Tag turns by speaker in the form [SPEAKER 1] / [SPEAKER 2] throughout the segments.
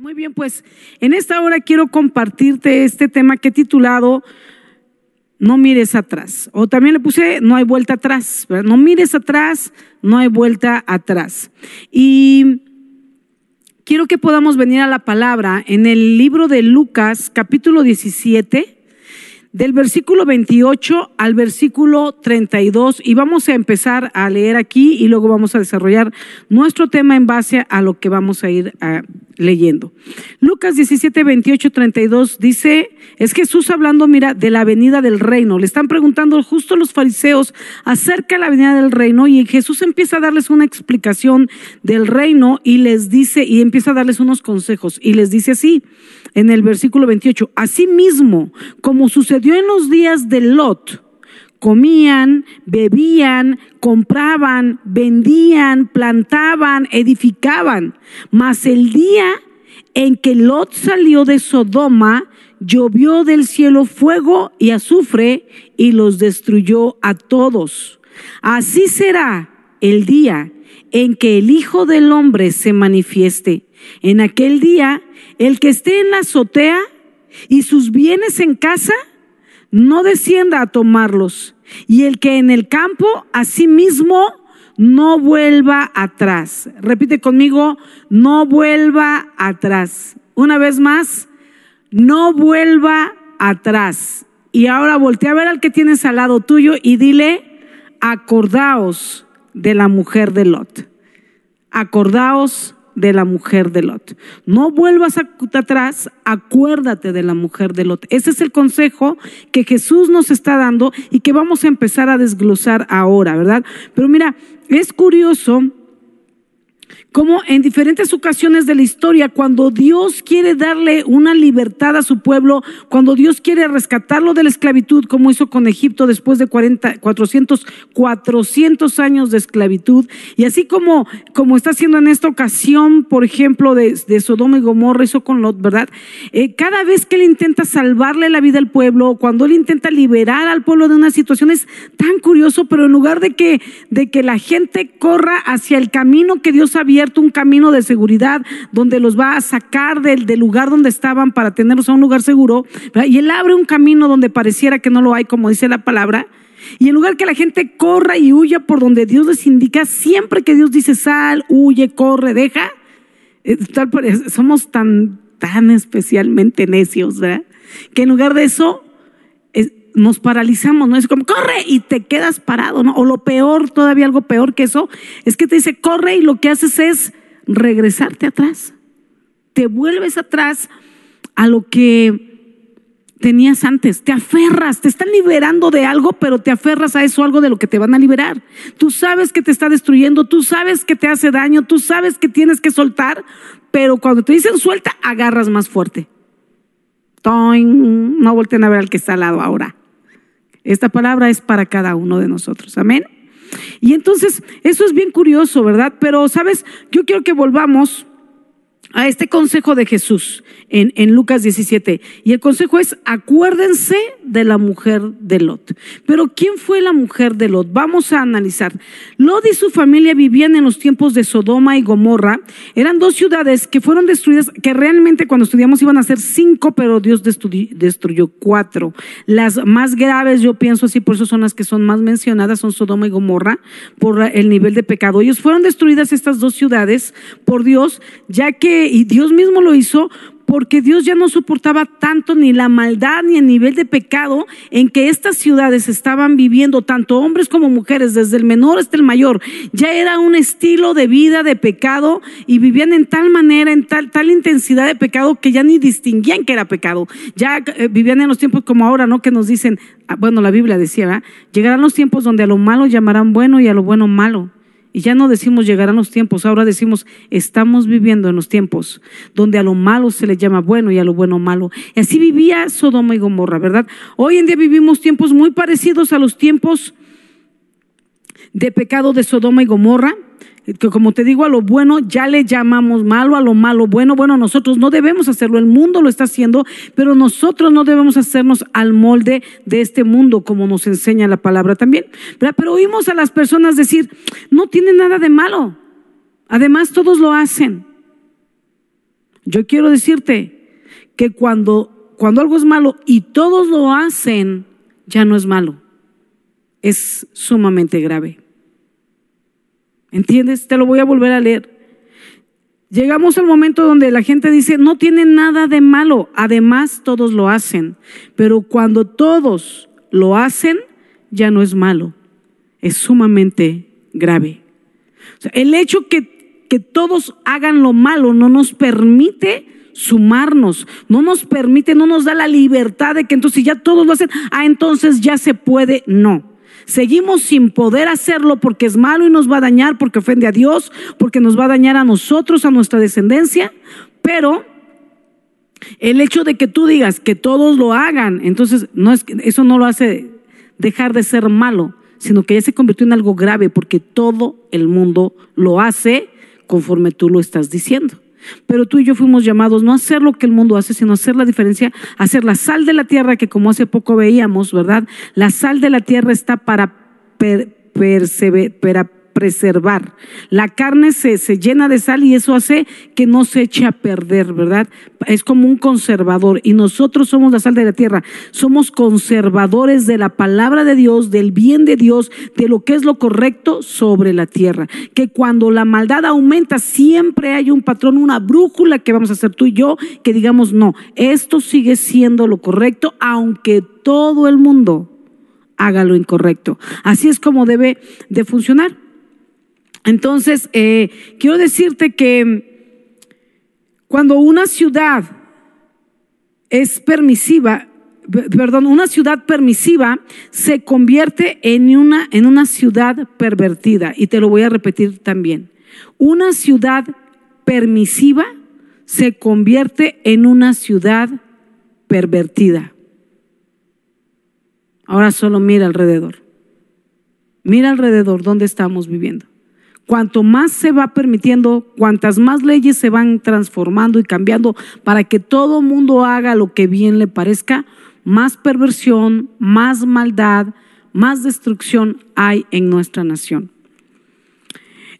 [SPEAKER 1] Muy bien, pues en esta hora quiero compartirte este tema que he titulado No mires atrás. O también le puse No hay vuelta atrás. No mires atrás, no hay vuelta atrás. Y quiero que podamos venir a la palabra en el libro de Lucas, capítulo 17 del versículo 28 al versículo 32 y vamos a empezar a leer aquí y luego vamos a desarrollar nuestro tema en base a lo que vamos a ir ah, leyendo. Lucas 17, 28, 32 dice, es Jesús hablando, mira, de la venida del reino. Le están preguntando justo los fariseos acerca de la venida del reino y Jesús empieza a darles una explicación del reino y les dice, y empieza a darles unos consejos y les dice así en el versículo 28, mismo como sucedió en los días de Lot, comían, bebían, compraban, vendían, plantaban, edificaban. Mas el día en que Lot salió de Sodoma, llovió del cielo fuego y azufre y los destruyó a todos. Así será el día en que el Hijo del Hombre se manifieste. En aquel día, el que esté en la azotea y sus bienes en casa, no descienda a tomarlos. Y el que en el campo, asimismo, no vuelva atrás. Repite conmigo, no vuelva atrás. Una vez más, no vuelva atrás. Y ahora voltea a ver al que tienes al lado tuyo y dile, acordaos de la mujer de Lot. Acordaos de la mujer de Lot. No vuelvas atrás, acuérdate de la mujer de Lot. Ese es el consejo que Jesús nos está dando y que vamos a empezar a desglosar ahora, ¿verdad? Pero mira, es curioso como en diferentes ocasiones de la historia, cuando Dios quiere darle una libertad a su pueblo, cuando Dios quiere rescatarlo de la esclavitud, como hizo con Egipto después de 40, 400, 400 años de esclavitud, y así como, como está haciendo en esta ocasión, por ejemplo, de, Sodoma y Gomorra, hizo con Lot, ¿verdad? Eh, cada vez que él intenta salvarle la vida al pueblo, cuando él intenta liberar al pueblo de una situación, es tan curioso, pero en lugar de que, de que la gente corra hacia el camino que Dios había un camino de seguridad donde los va a sacar del, lugar donde estaban para tenerlos a un lugar seguro. Y Él abre un camino donde pareciera que no lo hay, como dice la palabra. Y en lugar que la gente corra y huya por donde Dios les indica, siempre que Dios dice sal, huye, corre, deja, eh, somos tan, tan especialmente necios. Que en lugar de eso, nos paralizamos, ¿no? Es como, corre y te quedas parado, ¿no? O lo peor, todavía algo peor que eso, es que te dice, corre y lo que haces es regresarte atrás. Te vuelves atrás a lo que tenías antes, te aferras, te están liberando de algo, pero te aferras a eso, algo de lo que te van a liberar. Tú sabes que te está destruyendo, tú sabes que te hace daño, tú sabes que tienes que soltar, pero cuando te dicen suelta, agarras más fuerte. No volteen a ver al que está al lado ahora. Esta palabra es para cada uno de nosotros. Amén. Y entonces, eso es bien curioso, ¿verdad? Pero, ¿sabes? Yo quiero que volvamos a este consejo de Jesús en, en, Lucas 17. Y el consejo es, acuérdense de la mujer de Lot. Pero ¿quién fue la mujer de Lot? Vamos a analizar. Lot y su familia vivían en los tiempos de Sodoma y Gomorra. Eran dos ciudades que fueron destruidas, que realmente cuando estudiamos iban a ser cinco, pero Dios destruyó cuatro. Las más graves, yo pienso así, por eso son las que son más mencionadas, son Sodoma y Gomorra, por el nivel de pecado. Ellos fueron destruidas estas dos ciudades por Dios, ya que y Dios mismo lo hizo porque Dios ya no soportaba tanto ni la maldad ni el nivel de pecado en que estas ciudades estaban viviendo, tanto hombres como mujeres, desde el menor hasta el mayor. Ya era un estilo de vida de pecado y vivían en tal manera, en tal, tal intensidad de pecado que ya ni distinguían que era pecado. Ya eh, vivían en los tiempos como ahora, ¿no? Que nos dicen, ah, bueno, la Biblia decía, llegarán los tiempos donde a lo malo llamarán bueno y a lo bueno malo. Y ya no decimos llegarán los tiempos, ahora decimos estamos viviendo en los tiempos donde a lo malo se le llama bueno y a lo bueno malo. Y así vivía Sodoma y Gomorra, ¿verdad? Hoy en día vivimos tiempos muy parecidos a los tiempos de pecado de Sodoma y Gomorra como te digo, a lo bueno ya le llamamos malo, a lo malo bueno. Bueno, nosotros no debemos hacerlo, el mundo lo está haciendo, pero nosotros no debemos hacernos al molde de este mundo, como nos enseña la palabra también. Pero oímos a las personas decir, no tiene nada de malo. Además, todos lo hacen. yo quiero decirte que cuando, cuando algo es malo y todos lo hacen, ya no es malo. Es sumamente grave. ¿Entiendes? Te lo voy a volver a leer. Llegamos al momento donde la gente dice, no tiene nada de malo, además todos lo hacen, pero cuando todos lo hacen, ya no es malo, es sumamente grave. el hecho que, que todos hagan lo malo no nos permite sumarnos, no nos permite, no nos da la libertad de que entonces si ya todos lo hacen, ah, entonces ya se puede, no. Seguimos sin poder hacerlo porque es malo y nos va a dañar, porque ofende a Dios, porque nos va a dañar a nosotros, a nuestra descendencia. Pero el hecho de que tú digas que todos lo hagan, entonces no es, eso no lo hace dejar de ser malo, sino que ya se convirtió en algo grave porque todo el mundo lo hace conforme tú lo estás diciendo. Pero tú y yo fuimos llamados no a hacer lo que el mundo hace, sino a hacer la diferencia, a hacer la sal de la tierra, que como hace poco veíamos, ¿verdad? La sal de la tierra está para perseverar preservar. La carne se, se, llena de sal y eso hace que no se eche a perder, ¿verdad? Es como un conservador y nosotros somos la sal de la tierra. Somos conservadores de la palabra de Dios, del bien de Dios, de lo que es lo correcto sobre la tierra. Que cuando la maldad aumenta, siempre hay un patrón, una brújula que vamos a hacer tú y yo, que digamos, no, esto sigue siendo lo correcto, aunque todo el mundo haga lo incorrecto. Así es como debe de funcionar. Entonces, eh, quiero decirte que cuando una ciudad es permisiva, perdón, una ciudad permisiva se convierte en una, en una ciudad pervertida. Y te lo voy a repetir también. Una ciudad permisiva se convierte en una ciudad pervertida. Ahora solo mira alrededor. Mira alrededor dónde estamos viviendo cuanto más se va permitiendo, cuantas más leyes se van transformando y cambiando para que todo mundo haga lo que bien le parezca, más perversión, más maldad, más destrucción hay en nuestra nación.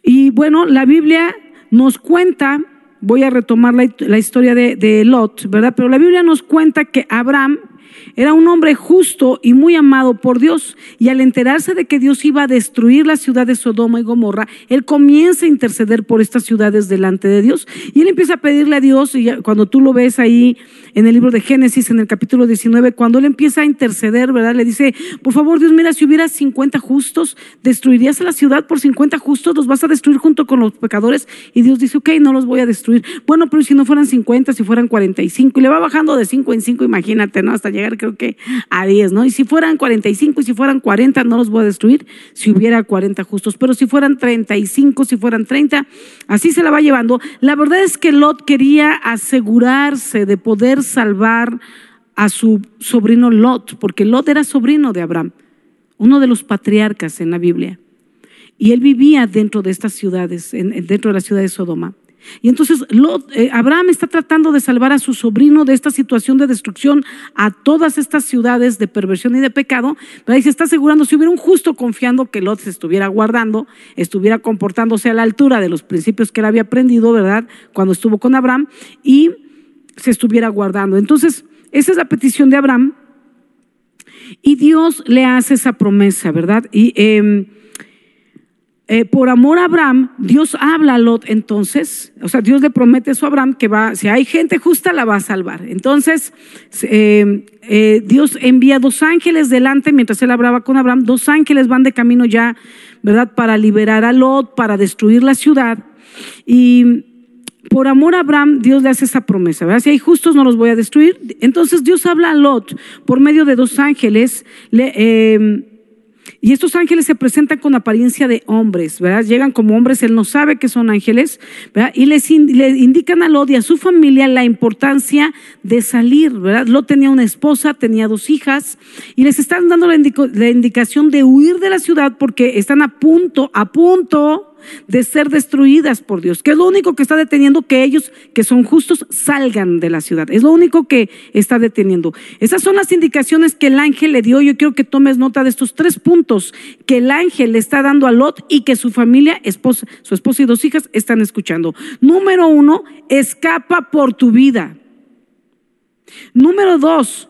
[SPEAKER 1] Y bueno, la Biblia nos cuenta, voy a retomar la, historia de, de Lot, ¿verdad? Pero la Biblia nos cuenta que Abraham era un hombre justo y muy amado por Dios. Y al enterarse de que Dios iba a destruir la ciudad de Sodoma y Gomorra, él comienza a interceder por estas ciudades delante de Dios. Y él empieza a pedirle a Dios, y cuando tú lo ves ahí en el libro de Génesis, en el capítulo 19, cuando él empieza a interceder, ¿verdad? Le dice, por favor Dios, mira, si hubiera 50 justos, destruirías a la ciudad por 50 justos, los vas a destruir junto con los pecadores. Y Dios dice, ok, no los voy a destruir. Bueno, pero si no fueran 50, si fueran 45, y le va bajando de 5 en 5, imagínate, ¿no? Hasta llegar creo que a 10, ¿no? Y si fueran 45 y si fueran 40, no los voy a destruir si hubiera 40 justos, pero si fueran 35, si fueran 30, así se la va llevando. La verdad es que Lot quería asegurarse de poder salvar a su sobrino Lot, porque Lot era sobrino de Abraham, uno de los patriarcas en la Biblia. Y él vivía dentro de estas ciudades, dentro de la ciudad de Sodoma. Y entonces eh, Abraham está tratando de salvar a su sobrino de esta situación de destrucción a todas estas ciudades de perversión y de pecado, pero ahí se está asegurando, si hubiera un justo confiando que Lot se estuviera guardando, estuviera comportándose a la altura de los principios que él había aprendido, ¿verdad? Cuando estuvo con Abraham y se estuviera guardando. Entonces, esa es la petición de Abraham y Dios le hace esa promesa, ¿verdad? Y... Em, eh, por amor a Abraham, Dios habla a Lot entonces, o sea, Dios le promete eso a Abraham que va, si hay gente justa, la va a salvar. Entonces, eh, eh, Dios envía dos ángeles delante mientras él hablaba con Abraham, dos ángeles van de camino ya, ¿verdad? Para liberar a Lot, para destruir la ciudad. Y por amor a Abraham, Dios le hace esa promesa, ¿verdad? Si hay justos, no los voy a destruir. Entonces Dios habla a Lot por medio de dos ángeles. Le, y estos ángeles se presentan con apariencia de hombres, ¿verdad? Llegan como hombres, él no sabe que son ángeles, ¿verdad? Y les le indican a Lot y a su familia la importancia de salir, ¿verdad? Lot tenía una esposa, tenía dos hijas, y les están dando la indicación de huir de la ciudad porque están a punto, a punto de ser destruidas por Dios, que es lo único que está deteniendo que ellos, que son justos, salgan de la ciudad. Es lo único que está deteniendo. Esas son las indicaciones que el ángel le dio. Yo quiero que tomes nota de estos tres puntos que el ángel le está dando a Lot y que su familia, esposa, su esposa y dos hijas están escuchando. Número uno, escapa por tu vida. Número dos,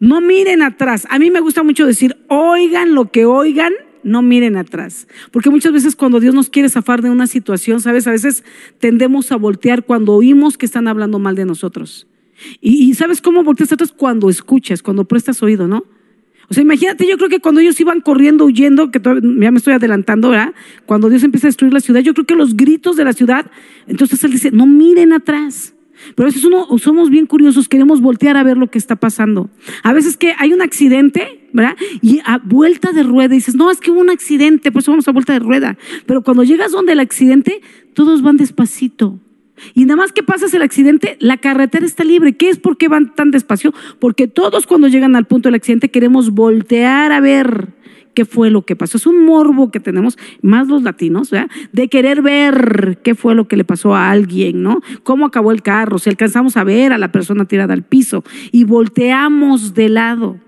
[SPEAKER 1] no miren atrás. A mí me gusta mucho decir, oigan lo que oigan, no miren atrás. Porque muchas veces cuando Dios nos quiere zafar de una situación, ¿sabes? A veces tendemos a voltear cuando oímos que están hablando mal de nosotros. Y, ¿sabes cómo volteas atrás? Cuando escuchas, cuando prestas oído, ¿no? O sea, imagínate, yo creo que cuando ellos iban corriendo, huyendo, que ya me estoy adelantando, ¿verdad? Cuando Dios empieza a destruir la ciudad, yo creo que los gritos de la ciudad, entonces Él dice, no miren atrás. Pero a veces somos bien curiosos, queremos voltear a ver lo que está pasando. A veces que hay un accidente, ¿verdad? Y a vuelta de rueda dices, no, es que hubo un accidente, por eso vamos a vuelta de rueda. Pero cuando llegas donde el accidente, todos van despacito. Y nada más que pasas el accidente, la carretera está libre. ¿Qué es por qué van tan despacio? Porque todos cuando llegan al punto del accidente queremos voltear a ver qué fue lo que pasó. Es un morbo que tenemos, más los latinos, de querer ver qué fue lo que le pasó a alguien, ¿no? Cómo acabó el carro, si alcanzamos a ver a la persona tirada al piso y volteamos de lado.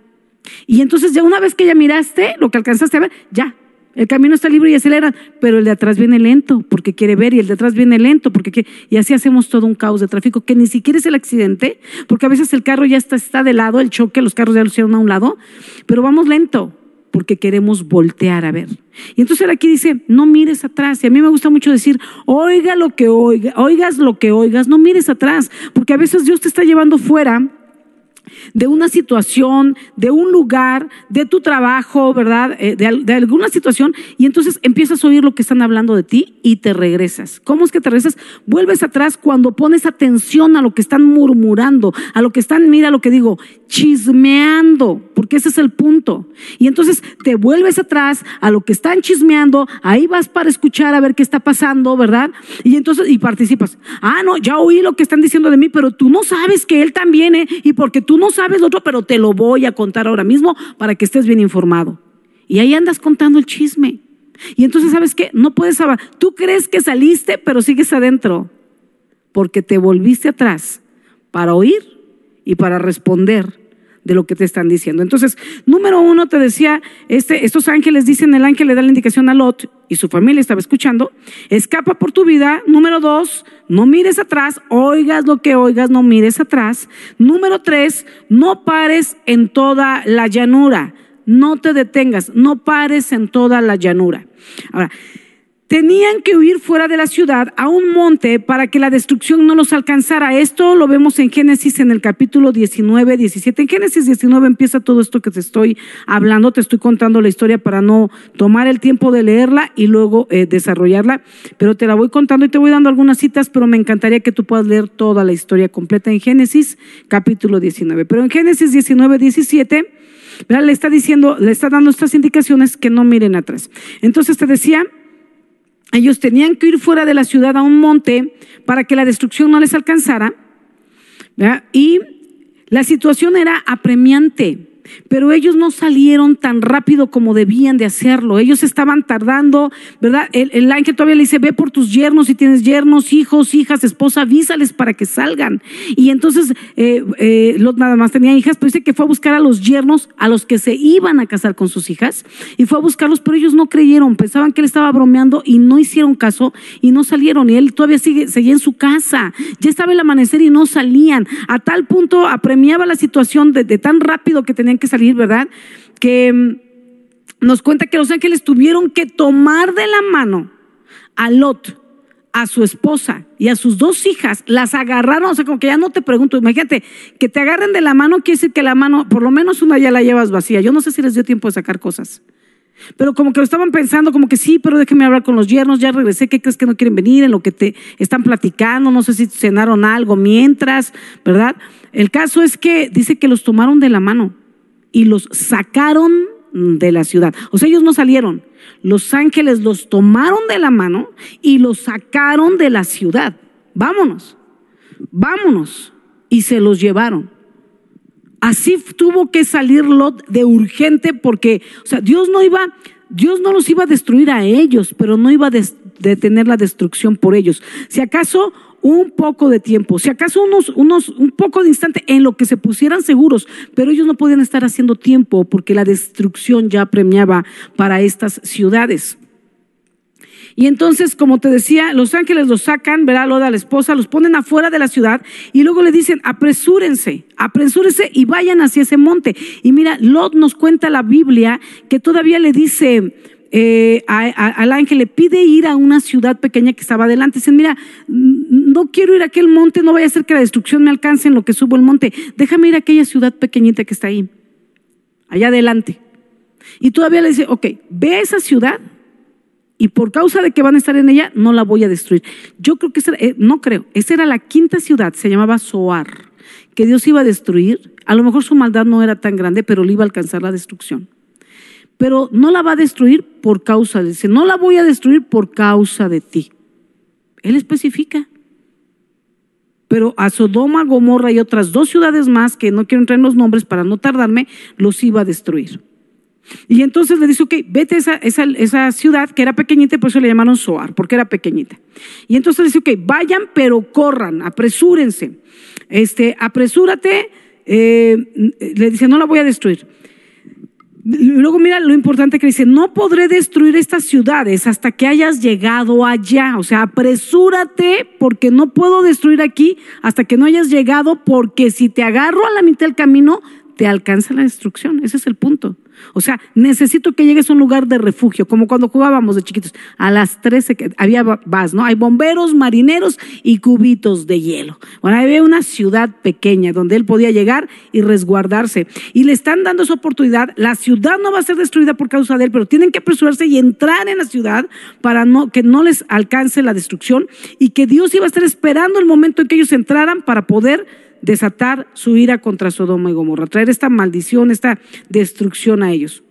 [SPEAKER 1] Y entonces ya una vez que ya miraste lo que alcanzaste a ver, ya, el camino está libre y acelera, pero el de atrás viene lento porque quiere ver y el de atrás viene lento porque quiere, y así hacemos todo un caos de tráfico que ni siquiera es el accidente, porque a veces el carro ya está, está de lado, el choque, los carros ya lo hicieron a un lado, pero vamos lento porque queremos voltear a ver. Y entonces aquí dice, no mires atrás. Y a mí me gusta mucho decir, oiga lo que oiga, oigas lo que oigas, no mires atrás, porque a veces Dios te está llevando fuera de una situación, de un lugar, de tu trabajo, ¿verdad? Eh, de, alguna situación, y entonces empiezas a oír lo que están hablando de ti y te regresas. ¿Cómo es que te regresas? Vuelves atrás cuando pones atención a lo que están murmurando, a lo que están, mira lo que digo, chismeando, porque ese es el punto. Y entonces te vuelves atrás a lo que están chismeando, ahí vas para escuchar a ver qué está pasando, ¿verdad? Y entonces, y participas. Ah, no, ya oí lo que están diciendo de mí, pero tú no sabes que él también, ¿eh? Y porque tú no sabes lo otro, pero te lo voy a contar ahora mismo para que estés bien informado. Y ahí andas contando el chisme. Y entonces, ¿sabes qué? No puedes saber. Tú crees que saliste, pero sigues adentro. Porque te volviste atrás para oír y para responder de lo que te están diciendo. Entonces, número uno, te decía, este, estos ángeles dicen, el ángel le da la indicación a Lot y su familia estaba escuchando, escapa por tu vida. Número dos, no mires atrás, oigas lo que oigas, no mires atrás. Número tres, no pares en toda la llanura, no te detengas, no pares en toda la llanura. Ahora, Tenían que huir fuera de la ciudad a un monte para que la destrucción no los alcanzara. Esto lo vemos en Génesis en el capítulo 19, 17. En Génesis 19 empieza todo esto que te estoy hablando. Te estoy contando la historia para no tomar el tiempo de leerla y luego eh, desarrollarla. Pero te la voy contando y te voy dando algunas citas, pero me encantaría que tú puedas leer toda la historia completa en Génesis capítulo 19. Pero en Génesis 19, 17, le está diciendo, le está dando estas indicaciones que no miren atrás. Entonces te decía, ellos tenían que ir fuera de la ciudad a un monte para que la destrucción no les alcanzara. Y la situación era apremiante pero ellos no salieron tan rápido como debían de hacerlo. Ellos estaban tardando, ¿verdad? El, ángel todavía le dice, ve por tus yernos, si tienes yernos, hijos, hijas, esposa, avísales para que salgan. Y entonces eh, eh, Lot nada más tenía hijas, pero dice que fue a buscar a los yernos, a los que se iban a casar con sus hijas, y fue a buscarlos, pero ellos no creyeron, pensaban que él estaba bromeando y no hicieron caso y no salieron. Y él todavía sigue, seguía en su casa, ya estaba el amanecer y no salían. A tal punto apremiaba la situación de, de tan rápido que tenían que salir, ¿verdad? Que mm, nos cuenta que los ángeles tuvieron que tomar de la mano a Lot, a su esposa y a sus dos hijas, las agarraron, o sea, como que ya no te pregunto, imagínate, que te agarren de la mano quiere decir que la mano, por lo menos una ya la llevas vacía. Yo no sé si les dio tiempo de sacar cosas. Pero como que lo estaban pensando, como que sí, pero déjeme hablar con los yernos, ya regresé, ¿qué crees que no quieren venir? En lo que te están platicando, no sé si cenaron algo mientras, ¿verdad? El caso es que dice que los tomaron de la mano y los sacaron de la ciudad. O sea, ellos no salieron. Los ángeles los tomaron de la mano y los sacaron de la ciudad. Vámonos, vámonos. Y se los llevaron. Así tuvo que salir Lot de urgente porque, o sea, Dios no iba, Dios no los iba a destruir a ellos, pero no iba a detener la destrucción por ellos. Si acaso un poco de tiempo, si acaso unos, unos, un poco de instante en lo que se pusieran seguros, pero ellos no podían estar haciendo tiempo porque la destrucción ya premiaba para estas ciudades. Y entonces, como te decía, los ángeles los sacan, verá Loda la esposa, los ponen afuera de la ciudad y luego le dicen, apresúrense, apresúrense y vayan hacia ese monte. Y mira, Lot nos cuenta la Biblia que todavía le dice, eh, al ángel le pide ir a una ciudad pequeña que estaba adelante. Dicen, mira, no quiero ir a aquel monte, no vaya a ser que la destrucción me alcance en lo que subo el monte. Déjame ir a aquella ciudad pequeñita que está ahí, allá adelante. Y todavía le dice, ok, ve a esa ciudad y por causa de que van a estar en ella, no la voy a destruir. Yo creo que, esa, eh, no creo, esa era la quinta ciudad, se llamaba Soar, que Dios iba a destruir. A lo mejor su maldad no era tan grande, pero le iba a alcanzar la destrucción. Pero no la va a destruir por causa de, dice, no la voy a destruir por causa de ti. Él especifica. Pero a Sodoma, Gomorra y otras dos ciudades más, que no quiero entrar en los nombres para no tardarme, los iba a destruir. Y entonces le dice, ok, vete a esa, esa, esa, ciudad que era pequeñita y por eso le llamaron Soar, porque era pequeñita. Y entonces le dice, ok, vayan pero corran, apresúrense. Este, apresúrate, eh, le dice, no la voy a destruir. Luego mira lo importante que dice, no podré destruir estas ciudades hasta que hayas llegado allá. O sea, apresúrate porque no puedo destruir aquí hasta que no hayas llegado porque si te agarro a la mitad del camino, te alcanza la destrucción. Ese es el punto. O sea, necesito que llegues a un lugar de refugio, como cuando jugábamos de chiquitos. A las 13 había vas, ¿no? Hay bomberos, marineros y cubitos de hielo. Bueno, había una ciudad pequeña donde él podía llegar y resguardarse. Y le están dando esa oportunidad. La ciudad no va a ser destruida por causa de él, pero tienen que apresurarse y entrar en la ciudad para no, que no les alcance la destrucción y que Dios iba a estar esperando el momento en que ellos entraran para poder desatar su ira contra Sodoma y Gomorra, traer esta maldición, esta destrucción a ellos.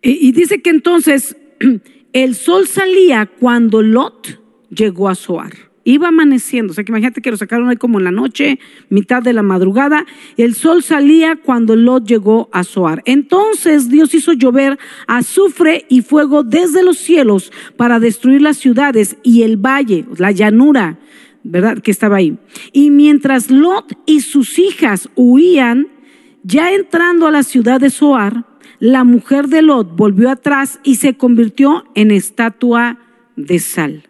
[SPEAKER 1] Y, dice que entonces el sol salía cuando Lot llegó a Zoar. Iba amaneciendo, o sea que imagínate que lo sacaron ahí como en la noche, mitad de la madrugada. El sol salía cuando Lot llegó a Zoar. Entonces Dios hizo llover azufre y fuego desde los cielos para destruir las ciudades y el valle, la llanura ¿verdad? Que estaba ahí. Y mientras Lot y sus hijas huían, ya entrando a la ciudad de Zoar, la mujer de Lot volvió atrás y se convirtió en estatua de sal.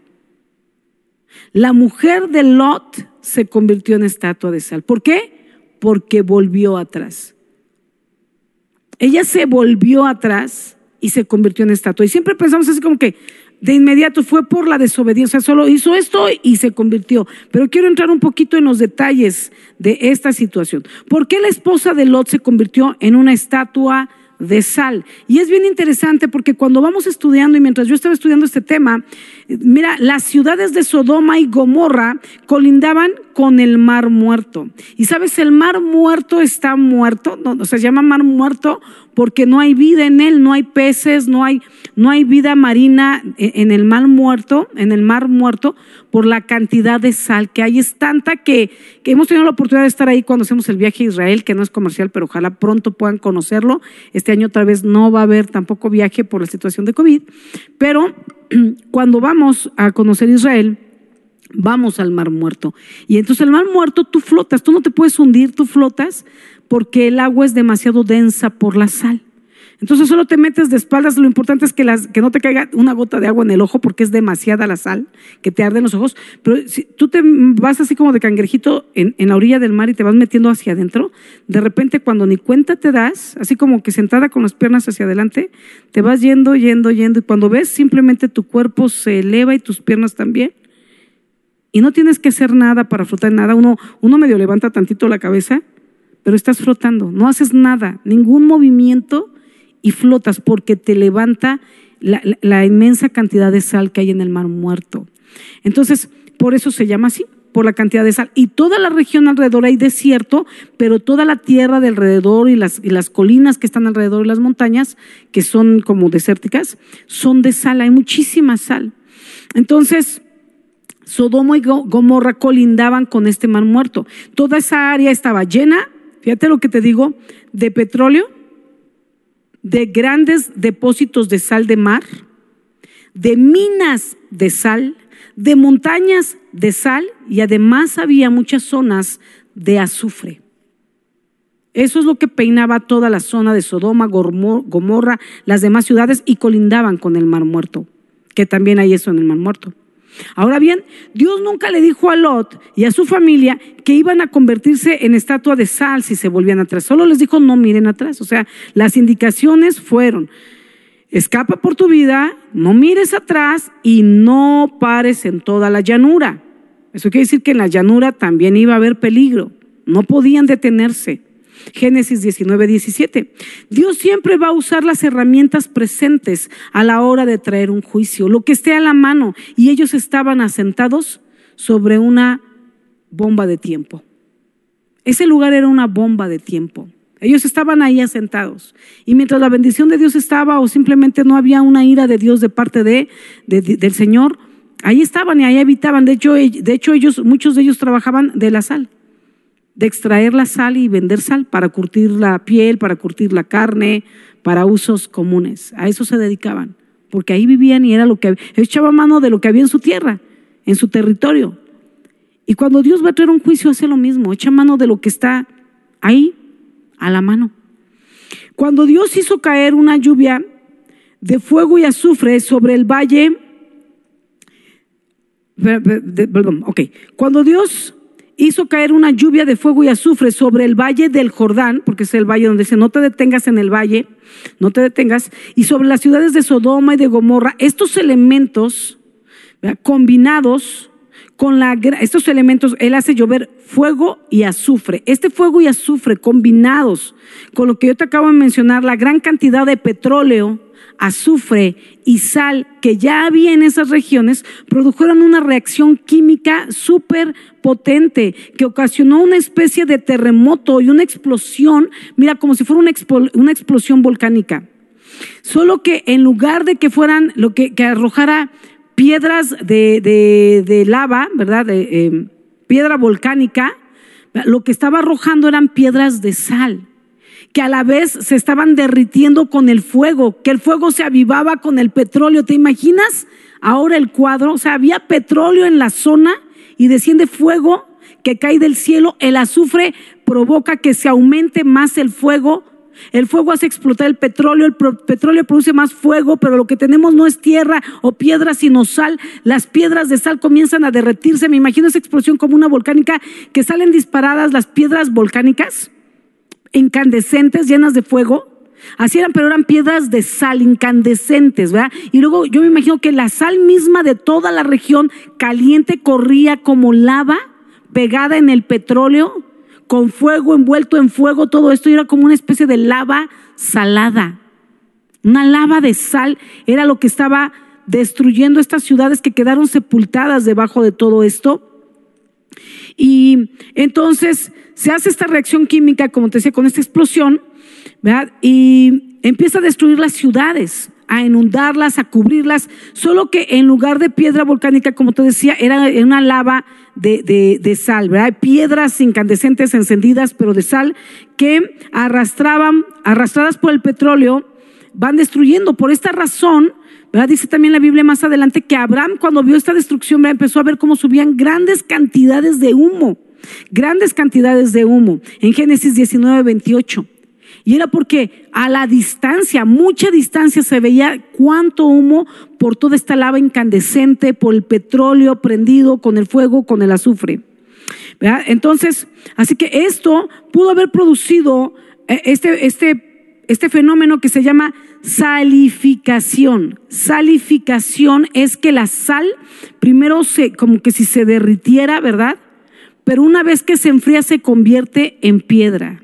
[SPEAKER 1] La mujer de Lot se convirtió en estatua de sal. ¿Por qué? Porque volvió atrás. Ella se volvió atrás y se convirtió en estatua. Y siempre pensamos así como que, de inmediato fue por la desobediencia, solo hizo esto y se convirtió. Pero quiero entrar un poquito en los detalles de esta situación. ¿Por qué la esposa de Lot se convirtió en una estatua de sal? Y es bien interesante porque cuando vamos estudiando y mientras yo estaba estudiando este tema, mira, las ciudades de Sodoma y Gomorra colindaban con el mar muerto. Y sabes, el mar muerto está muerto, no, se llama mar muerto porque no hay vida en él, no hay peces, no hay, no hay vida marina en el mar muerto, en el mar muerto, por la cantidad de sal que hay. Es tanta que, que hemos tenido la oportunidad de estar ahí cuando hacemos el viaje a Israel, que no es comercial, pero ojalá pronto puedan conocerlo. Este año otra vez no va a haber tampoco viaje por la situación de COVID, pero cuando vamos a conocer Israel, vamos al mar muerto. Y entonces el mar muerto tú flotas, tú no te puedes hundir, tú flotas porque el agua es demasiado densa por la sal. Entonces solo te metes de espaldas, lo importante es que, no te caiga una gota de agua en el ojo porque es demasiada la sal que te arde en los ojos. Pero si tú te vas así como de cangrejito en, en la orilla del mar y te vas metiendo hacia adentro, de repente cuando ni cuenta te das, así como que sentada con las piernas hacia adelante, te vas yendo, yendo, yendo y cuando ves simplemente tu cuerpo se eleva y tus piernas también. Y no tienes que hacer nada para flotar en nada. Uno, uno medio levanta tantito la cabeza pero estás flotando, no haces nada, ningún movimiento y flotas porque te levanta la, inmensa cantidad de sal que hay en el mar muerto. Entonces, por eso se llama así, por la cantidad de sal. Y toda la región alrededor hay desierto, pero toda la tierra de alrededor y las, y las colinas que están alrededor de las montañas, que son como desérticas, son de sal, hay muchísima sal. Entonces, Sodoma y Gomorra colindaban con este mar muerto. Toda esa área estaba llena Fíjate lo que te digo, de petróleo, de grandes depósitos de sal de mar, de minas de sal, de montañas de sal y además había muchas zonas de azufre. Eso es lo que peinaba toda la zona de Sodoma, Gomorra, las demás ciudades y colindaban con el Mar Muerto, que también hay eso en el Mar Muerto. Ahora bien, Dios nunca le dijo a Lot y a su familia que iban a convertirse en estatua de sal si se volvían atrás. Solo les dijo no miren atrás. O sea, las indicaciones fueron, escapa por tu vida, no mires atrás y no pares en toda la llanura. Eso quiere decir que en la llanura también iba a haber peligro. No podían detenerse. Génesis 19, 17. Dios siempre va a usar las herramientas presentes a la hora de traer un juicio, lo que esté a la mano. Y ellos estaban asentados sobre una bomba de tiempo. Ese lugar era una bomba de tiempo. Ellos estaban ahí asentados. Y mientras la bendición de Dios estaba o simplemente no había una ira de Dios de parte de, del Señor, ahí estaban y ahí habitaban. De hecho, de hecho ellos, muchos de ellos trabajaban de la sal de extraer la sal y vender sal para curtir la piel, para curtir la carne, para usos comunes. A eso se dedicaban, porque ahí vivían y era lo que echaba mano de lo que había en su tierra, en su territorio. Y cuando Dios va a traer un juicio hace lo mismo, echa mano de lo que está ahí a la mano. Cuando Dios hizo caer una lluvia de fuego y azufre sobre el valle, perdón, ok, cuando Dios hizo caer una lluvia de fuego y azufre sobre el valle del Jordán, porque es el valle donde dice, no te detengas en el valle, no te detengas, y sobre las ciudades de Sodoma y de Gomorra, estos elementos combinados con estos elementos, él hace llover fuego y azufre. Este fuego y azufre combinados con lo que yo te acabo de mencionar, la gran cantidad de petróleo, azufre y sal que ya había en esas regiones produjeron una reacción química súper potente que ocasionó una especie de terremoto y una explosión, mira, como si fuera una, explosión volcánica. Solo que en lugar de que fueran lo que, arrojara piedras de, lava, ¿verdad? De eh, piedra volcánica, lo que estaba arrojando eran piedras de sal que a la vez se estaban derritiendo con el fuego, que el fuego se avivaba con el petróleo. ¿Te imaginas ahora el cuadro? O sea, había petróleo en la zona y desciende fuego que cae del cielo. El azufre provoca que se aumente más el fuego. El fuego hace explotar el petróleo, el petróleo produce más fuego, pero lo que tenemos no es tierra o piedra, sino sal. Las piedras de sal comienzan a derretirse. Me imagino esa explosión como una volcánica que salen disparadas las piedras volcánicas incandescentes, llenas de fuego. Así eran, pero eran piedras de sal incandescentes, ¿verdad? Y luego yo me imagino que la sal misma de toda la región caliente corría como lava pegada en el petróleo, con fuego envuelto en fuego, todo esto era como una especie de lava salada. Una lava de sal era lo que estaba destruyendo estas ciudades que quedaron sepultadas debajo de todo esto. Y entonces se hace esta reacción química, como te decía, con esta explosión, ¿verdad? Y empieza a destruir las ciudades, a inundarlas, a cubrirlas, solo que en lugar de piedra volcánica, como te decía, era una lava de, de, sal, ¿verdad? Piedras incandescentes encendidas, pero de sal, que arrastraban, arrastradas por el petróleo, van destruyendo. Por esta razón, ¿verdad? Dice también la Biblia más adelante que Abraham cuando vio esta destrucción empezó a ver cómo subían grandes cantidades de humo, grandes cantidades de humo en Génesis 19, 28. Y era porque a la distancia, mucha distancia, se veía cuánto humo por toda esta lava incandescente, por el petróleo prendido con el fuego, con el azufre. Entonces, así que esto pudo haber producido eh, este, este, este fenómeno que se llama salificación. Salificación es que la sal primero se, como que si se derritiera, ¿verdad? Pero una vez que se enfría se convierte en piedra.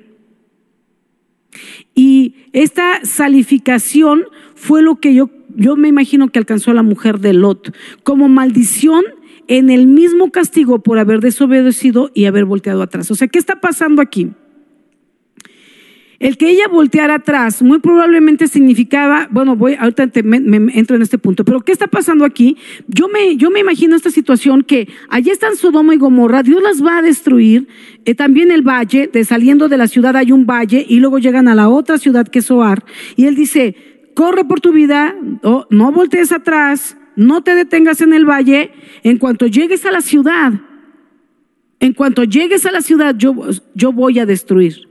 [SPEAKER 1] Y esta salificación fue lo que yo, yo me imagino que alcanzó a la mujer de Lot, como maldición en el mismo castigo por haber desobedecido y haber volteado atrás. O sea, ¿qué está pasando aquí? El que ella volteara atrás muy probablemente significaba, bueno, voy, ahorita me, entro en este punto, pero ¿qué está pasando aquí? Yo me, yo me imagino esta situación que allí están Sodoma y Gomorra, Dios las va a destruir, eh, también el valle, de saliendo de la ciudad hay un valle y luego llegan a la otra ciudad que es Soar, y él dice, corre por tu vida, no voltees atrás, no te detengas en el valle, en cuanto llegues a la ciudad, en cuanto llegues a la ciudad, yo, yo voy a destruir.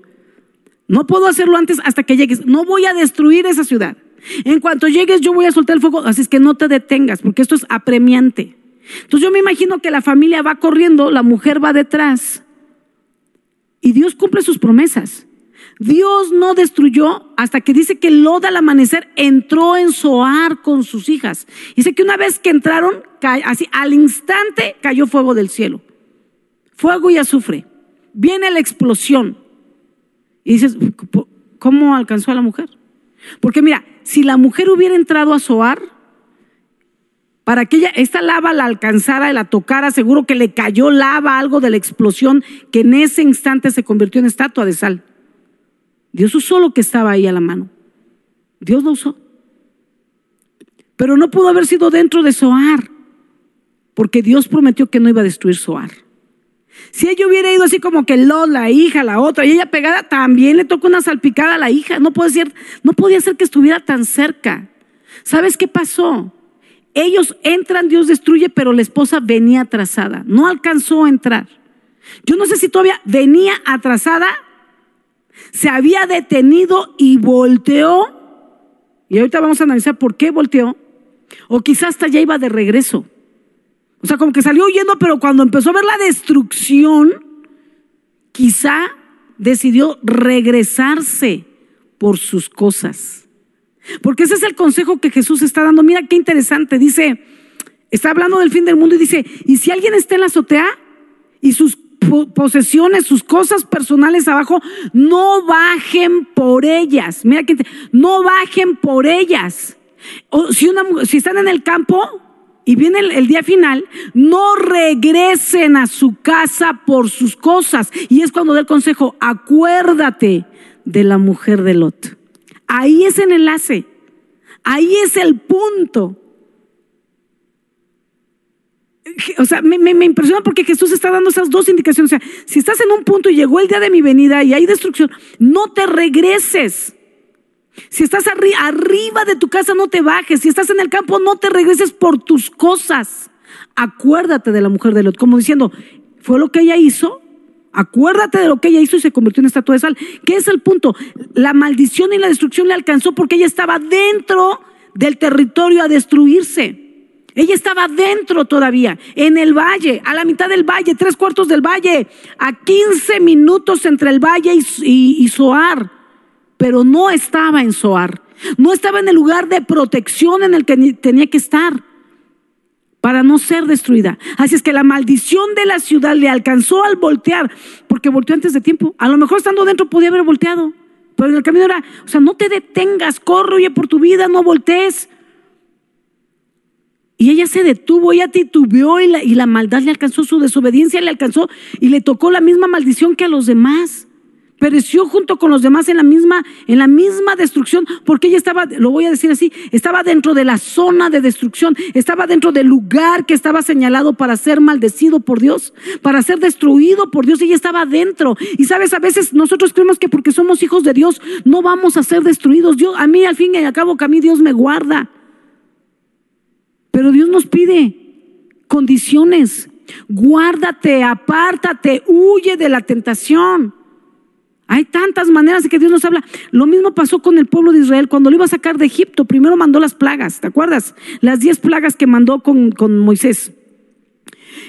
[SPEAKER 1] No puedo hacerlo antes hasta que llegues. No voy a destruir esa ciudad. En cuanto llegues, yo voy a soltar el fuego. Así es que no te detengas, porque esto es apremiante. Entonces yo me imagino que la familia va corriendo, la mujer va detrás. Y Dios cumple sus promesas. Dios no destruyó hasta que dice que Lot al amanecer entró en Zoar con sus hijas. Dice que una vez que entraron, así al instante cayó fuego del cielo. Fuego y azufre. Viene la explosión. Y dices, ¿cómo alcanzó a la mujer? Porque mira, si la mujer hubiera entrado a Zoar, para que ella, esta lava la alcanzara y la tocara, seguro que le cayó lava, algo de la explosión, que en ese instante se convirtió en estatua de sal. Dios usó lo que estaba ahí a la mano. Dios lo usó. Pero no pudo haber sido dentro de Zoar, porque Dios prometió que no iba a destruir Zoar. Si ella hubiera ido así como que Lot, la hija, la otra, y ella pegada, también le tocó una salpicada a la hija. No, puede ser, no podía ser que estuviera tan cerca. ¿Sabes qué pasó? Ellos entran, Dios destruye, pero la esposa venía atrasada. No alcanzó a entrar. Yo no sé si todavía venía atrasada, se había detenido y volteó. Y ahorita vamos a analizar por qué volteó. O quizás hasta ya iba de regreso. O sea, como que salió huyendo, pero cuando empezó a ver la destrucción, quizá decidió regresarse por sus cosas. Porque ese es el consejo que Jesús está dando. Mira qué interesante. Dice, está hablando del fin del mundo y dice, y si alguien está en la azotea y sus posesiones, sus cosas personales abajo, no bajen por ellas. Mira que no bajen por ellas. O si, una, si están en el campo, y viene el, día final, no regresen a su casa por sus cosas. Y es cuando da el consejo, acuérdate de la mujer de Lot. Ahí es el enlace, ahí es el punto. O sea, me, impresiona porque Jesús está dando esas dos indicaciones. O sea, si estás en un punto y llegó el día de mi venida y hay destrucción, no te regreses. Si estás arriba de tu casa, no te bajes. Si estás en el campo, no te regreses por tus cosas. Acuérdate de la mujer de Lot, como diciendo, fue lo que ella hizo. Acuérdate de lo que ella hizo y se convirtió en estatua de sal. ¿Qué es el punto? La maldición y la destrucción le alcanzó porque ella estaba dentro del territorio a destruirse. Ella estaba dentro todavía, en el valle, a la mitad del valle, tres cuartos del valle, a 15 minutos entre el valle y, y, y pero no estaba en Soar, no estaba en el lugar de protección en el que tenía que estar para no ser destruida. Así es que la maldición de la ciudad le alcanzó al voltear, porque volteó antes de tiempo. A lo mejor estando dentro podía haber volteado, pero en el camino era, o sea, no te detengas, corre, por tu vida, no voltees. Y ella se detuvo, ella titubeó y y la maldad le alcanzó, su desobediencia le alcanzó y le tocó la misma maldición que a los demás pereció junto con los demás en la misma, en la misma destrucción, porque ella estaba, lo voy a decir así, estaba dentro de la zona de destrucción, estaba dentro del lugar que estaba señalado para ser maldecido por Dios, para ser destruido por Dios, ella estaba dentro. Y sabes, a veces nosotros creemos que porque somos hijos de Dios no vamos a ser destruidos. Dios, a mí al fin y al cabo que a mí Dios me guarda. Pero Dios nos pide condiciones. Guárdate, apártate, huye de la tentación. Hay tantas maneras de que Dios nos habla. Lo mismo pasó con el pueblo de Israel cuando lo iba a sacar de Egipto. Primero mandó las plagas, ¿te acuerdas? Las diez plagas que mandó con, Moisés.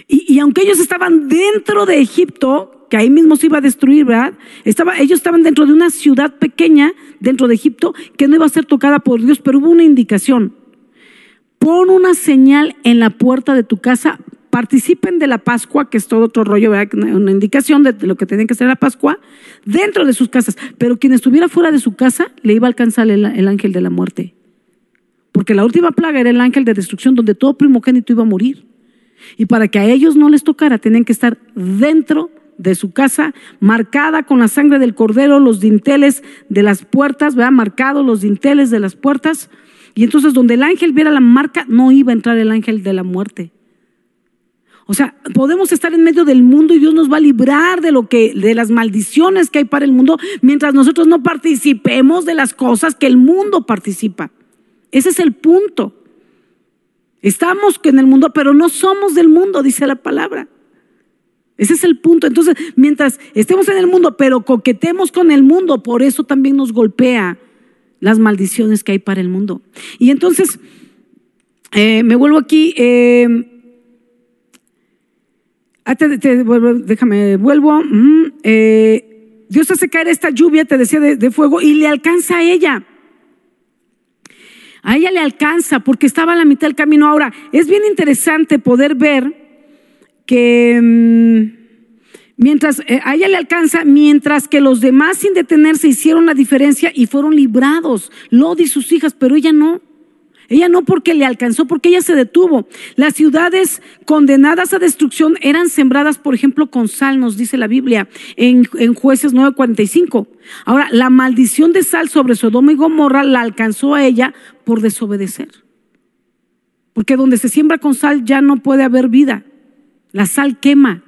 [SPEAKER 1] Y, aunque ellos estaban dentro de Egipto, que ahí mismo se iba a destruir, ¿verdad? Estaba, ellos estaban dentro de una ciudad pequeña, dentro de Egipto, que no iba a ser tocada por Dios, pero hubo una indicación. Pon una señal en la puerta de tu casa participen de la Pascua, que es todo otro rollo, una indicación de lo que tenían que hacer la Pascua, dentro de sus casas. Pero quien estuviera fuera de su casa le iba a alcanzar el, el ángel de la muerte. Porque la última plaga era el ángel de destrucción, donde todo primogénito iba a morir. Y para que a ellos no les tocara, tenían que estar dentro de su casa, marcada con la sangre del cordero, los dinteles de las puertas, ¿verdad? Marcados los dinteles de las puertas. Y entonces donde el ángel viera la marca, no iba a entrar el ángel de la muerte. O sea, podemos estar en medio del mundo y Dios nos va a librar de lo que de las maldiciones que hay para el mundo mientras nosotros no participemos de las cosas que el mundo participa. Ese es el punto. Estamos en el mundo, pero no somos del mundo, dice la palabra. Ese es el punto. Entonces, mientras estemos en el mundo, pero coquetemos con el mundo, por eso también nos golpea las maldiciones que hay para el mundo. Y entonces, eh, me vuelvo aquí. Eh, Ah, déjame, vuelvo. Eh, Dios hace caer esta lluvia, te decía, de, fuego y le alcanza a ella. A ella le alcanza porque estaba a la mitad del camino. Ahora, es bien interesante poder ver que mm, mientras eh, a ella le alcanza, mientras que los demás sin detenerse hicieron la diferencia y fueron librados, Lod y sus hijas, pero ella no. Ella no porque le alcanzó, porque ella se detuvo. Las ciudades condenadas a destrucción eran sembradas, por ejemplo, con sal, nos dice la Biblia en, en jueces 9:45. Ahora, la maldición de sal sobre Sodoma y Gomorra la alcanzó a ella por desobedecer. Porque donde se siembra con sal ya no puede haber vida. La sal quema.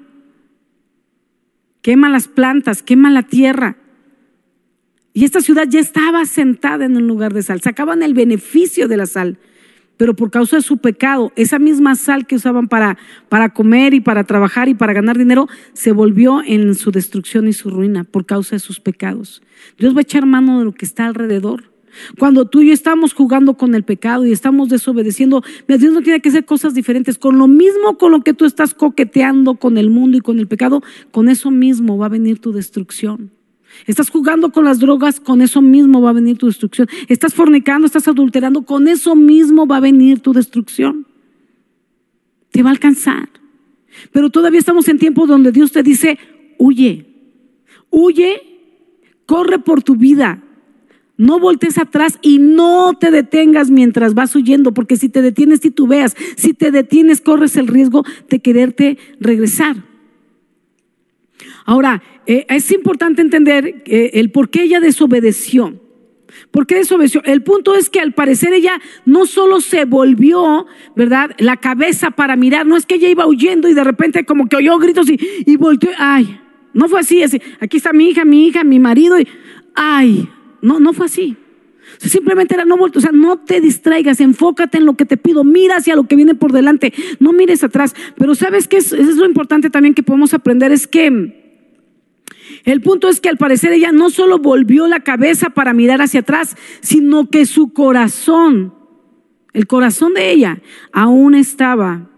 [SPEAKER 1] Quema las plantas, quema la tierra. Y esta ciudad ya estaba sentada en un lugar de sal. Sacaban el beneficio de la sal. Pero por causa de su pecado, esa misma sal que usaban para, para comer y para trabajar y para ganar dinero, se volvió en su destrucción y su ruina por causa de sus pecados. Dios va a echar mano de lo que está alrededor. Cuando tú y yo estamos jugando con el pecado y estamos desobedeciendo, Dios no tiene que hacer cosas diferentes. Con lo mismo con lo que tú estás coqueteando con el mundo y con el pecado, con eso mismo va a venir tu destrucción. Estás jugando con las drogas, con eso mismo va a venir tu destrucción. Estás fornicando, estás adulterando, con eso mismo va a venir tu destrucción. Te va a alcanzar. Pero todavía estamos en tiempos donde Dios te dice, huye, huye, corre por tu vida. No voltees atrás y no te detengas mientras vas huyendo, porque si te detienes, titubeas. Si te detienes, corres el riesgo de quererte regresar. Ahora, eh, es importante entender eh, el por qué ella desobedeció. ¿Por qué desobedeció? El punto es que al parecer ella no solo se volvió, ¿verdad? La cabeza para mirar, no es que ella iba huyendo y de repente como que oyó gritos y, y volteó, ay, no fue así, así, aquí está mi hija, mi hija, mi marido, y, ay, no, no fue así. Simplemente era no vuelto, o sea, no te distraigas, enfócate en lo que te pido, mira hacia lo que viene por delante, no mires atrás. Pero sabes que es, es lo importante también que podemos aprender, es que el punto es que al parecer ella no solo volvió la cabeza para mirar hacia atrás, sino que su corazón, el corazón de ella, aún estaba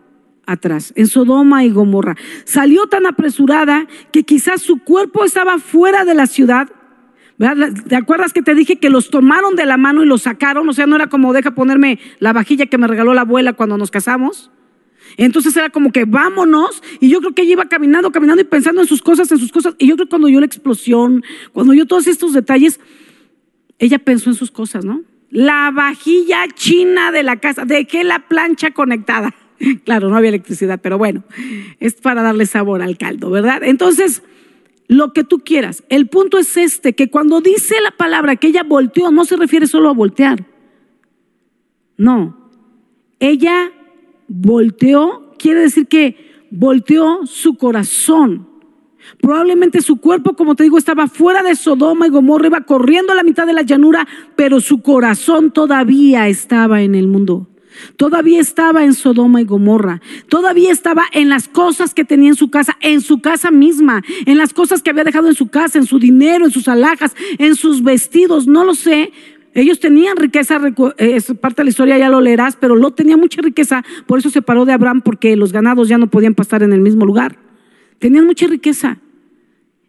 [SPEAKER 1] atrás, en Sodoma y Gomorra. Salió tan apresurada que quizás su cuerpo estaba fuera de la ciudad. ¿Te acuerdas que te dije que los tomaron de la mano y los sacaron? O sea, no era como deja ponerme la vajilla que me regaló la abuela cuando nos casamos. Entonces era como que vámonos. Y yo creo que ella iba caminando, caminando y pensando en sus cosas, en sus cosas. Y yo creo que cuando yo la explosión, cuando yo todos estos detalles, ella pensó en sus cosas, ¿no? La vajilla china de la casa, dejé la plancha conectada. Claro, no había electricidad, pero bueno, es para darle sabor al caldo, ¿verdad? Entonces, lo que tú quieras. El punto es este, que cuando dice la palabra que ella volteó, no se refiere solo a voltear. No, ella volteó, quiere decir que volteó su corazón. Probablemente su cuerpo, como te digo, estaba fuera de Sodoma y Gomorra, iba corriendo a la mitad de la llanura, pero su corazón todavía estaba en el mundo. Todavía estaba en Sodoma y Gomorra. Todavía estaba en las cosas que tenía en su casa, en su casa misma, en las cosas que había dejado en su casa, en su dinero, en sus alhajas, en sus vestidos, no lo sé, ellos tenían riqueza, eh, es parte de la historia, ya lo leerás, pero Lot tenía mucha riqueza, por eso se paró de Abraham, porque los ganados ya no podían pasar en el mismo lugar. Tenían mucha riqueza.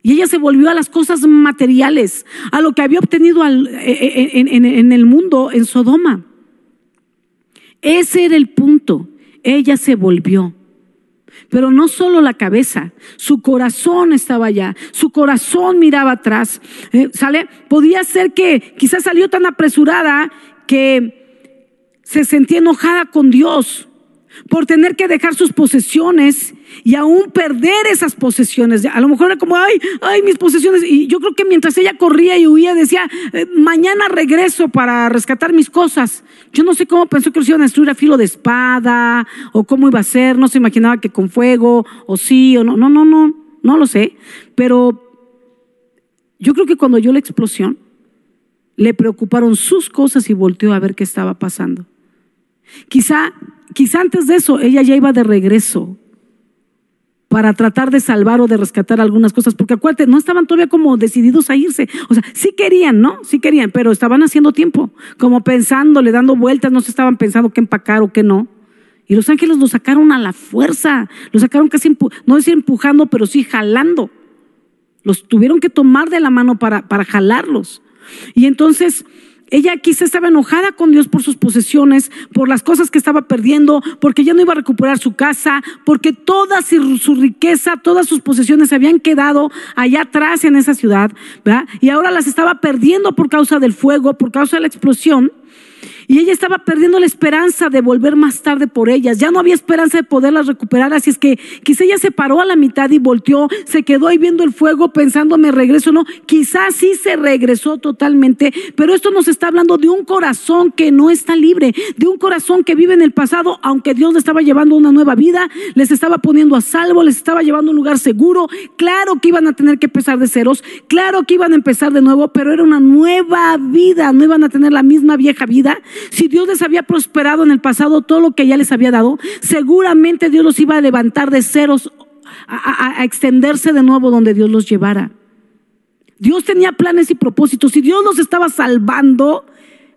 [SPEAKER 1] Y ella se volvió a las cosas materiales, a lo que había obtenido eh, eh, en el mundo, en Sodoma. Ese era el punto. Ella se volvió. Pero no solo la cabeza, su corazón estaba allá, su corazón miraba atrás. Eh, ¿Sale? Podía ser que quizás salió tan apresurada que se sentía enojada con Dios. Por tener que dejar sus posesiones y aún perder esas posesiones. A lo mejor era como, ay, ay, mis posesiones. Y yo creo que mientras ella corría y huía, decía, eh, mañana regreso para rescatar mis cosas. Yo no sé cómo pensó que los iban a destruir a filo de espada o cómo iba a ser. No se imaginaba que con fuego o sí o no. No, no, no, no lo sé. Pero yo creo que cuando oyó la explosión, le preocuparon sus cosas y volteó a ver qué estaba pasando. Quizá, quizá antes de eso ella ya iba de regreso para tratar de salvar o de rescatar algunas cosas, porque acuérdate, no estaban todavía como decididos a irse. O sea, sí querían, ¿no? Sí querían, pero estaban haciendo tiempo, como pensándole, dando vueltas, no se estaban pensando qué empacar o qué no. Y los ángeles lo sacaron a la fuerza, lo sacaron casi, no decir empujando, pero sí jalando. Los tuvieron que tomar de la mano para, para jalarlos. Y entonces ella quizá estaba enojada con Dios por sus posesiones, por las cosas que estaba perdiendo, porque ya no iba a recuperar su casa, porque toda su, riqueza, todas sus posesiones se habían quedado allá atrás en esa ciudad, ¿verdad? Y ahora las estaba perdiendo por causa del fuego, por causa de la explosión. Y ella estaba perdiendo la esperanza de volver más tarde por ellas. Ya no había esperanza de poderlas recuperar. Así es que quizá ella se paró a la mitad y volteó, se quedó ahí viendo el fuego pensando me regreso. No, quizás sí se regresó totalmente. Pero esto nos está hablando de un corazón que no está libre, de un corazón que vive en el pasado, aunque Dios le estaba llevando una nueva vida, les estaba poniendo a salvo, les estaba llevando a un lugar seguro. Claro que iban a tener que empezar de ceros, claro que iban a empezar de nuevo, pero era una nueva vida, no iban a tener la misma vieja vida si Dios les había prosperado en el pasado todo lo que ya les había dado, seguramente Dios los iba a levantar de ceros a, extenderse de nuevo donde Dios los llevara. Dios tenía planes y propósitos. Si Dios los estaba salvando,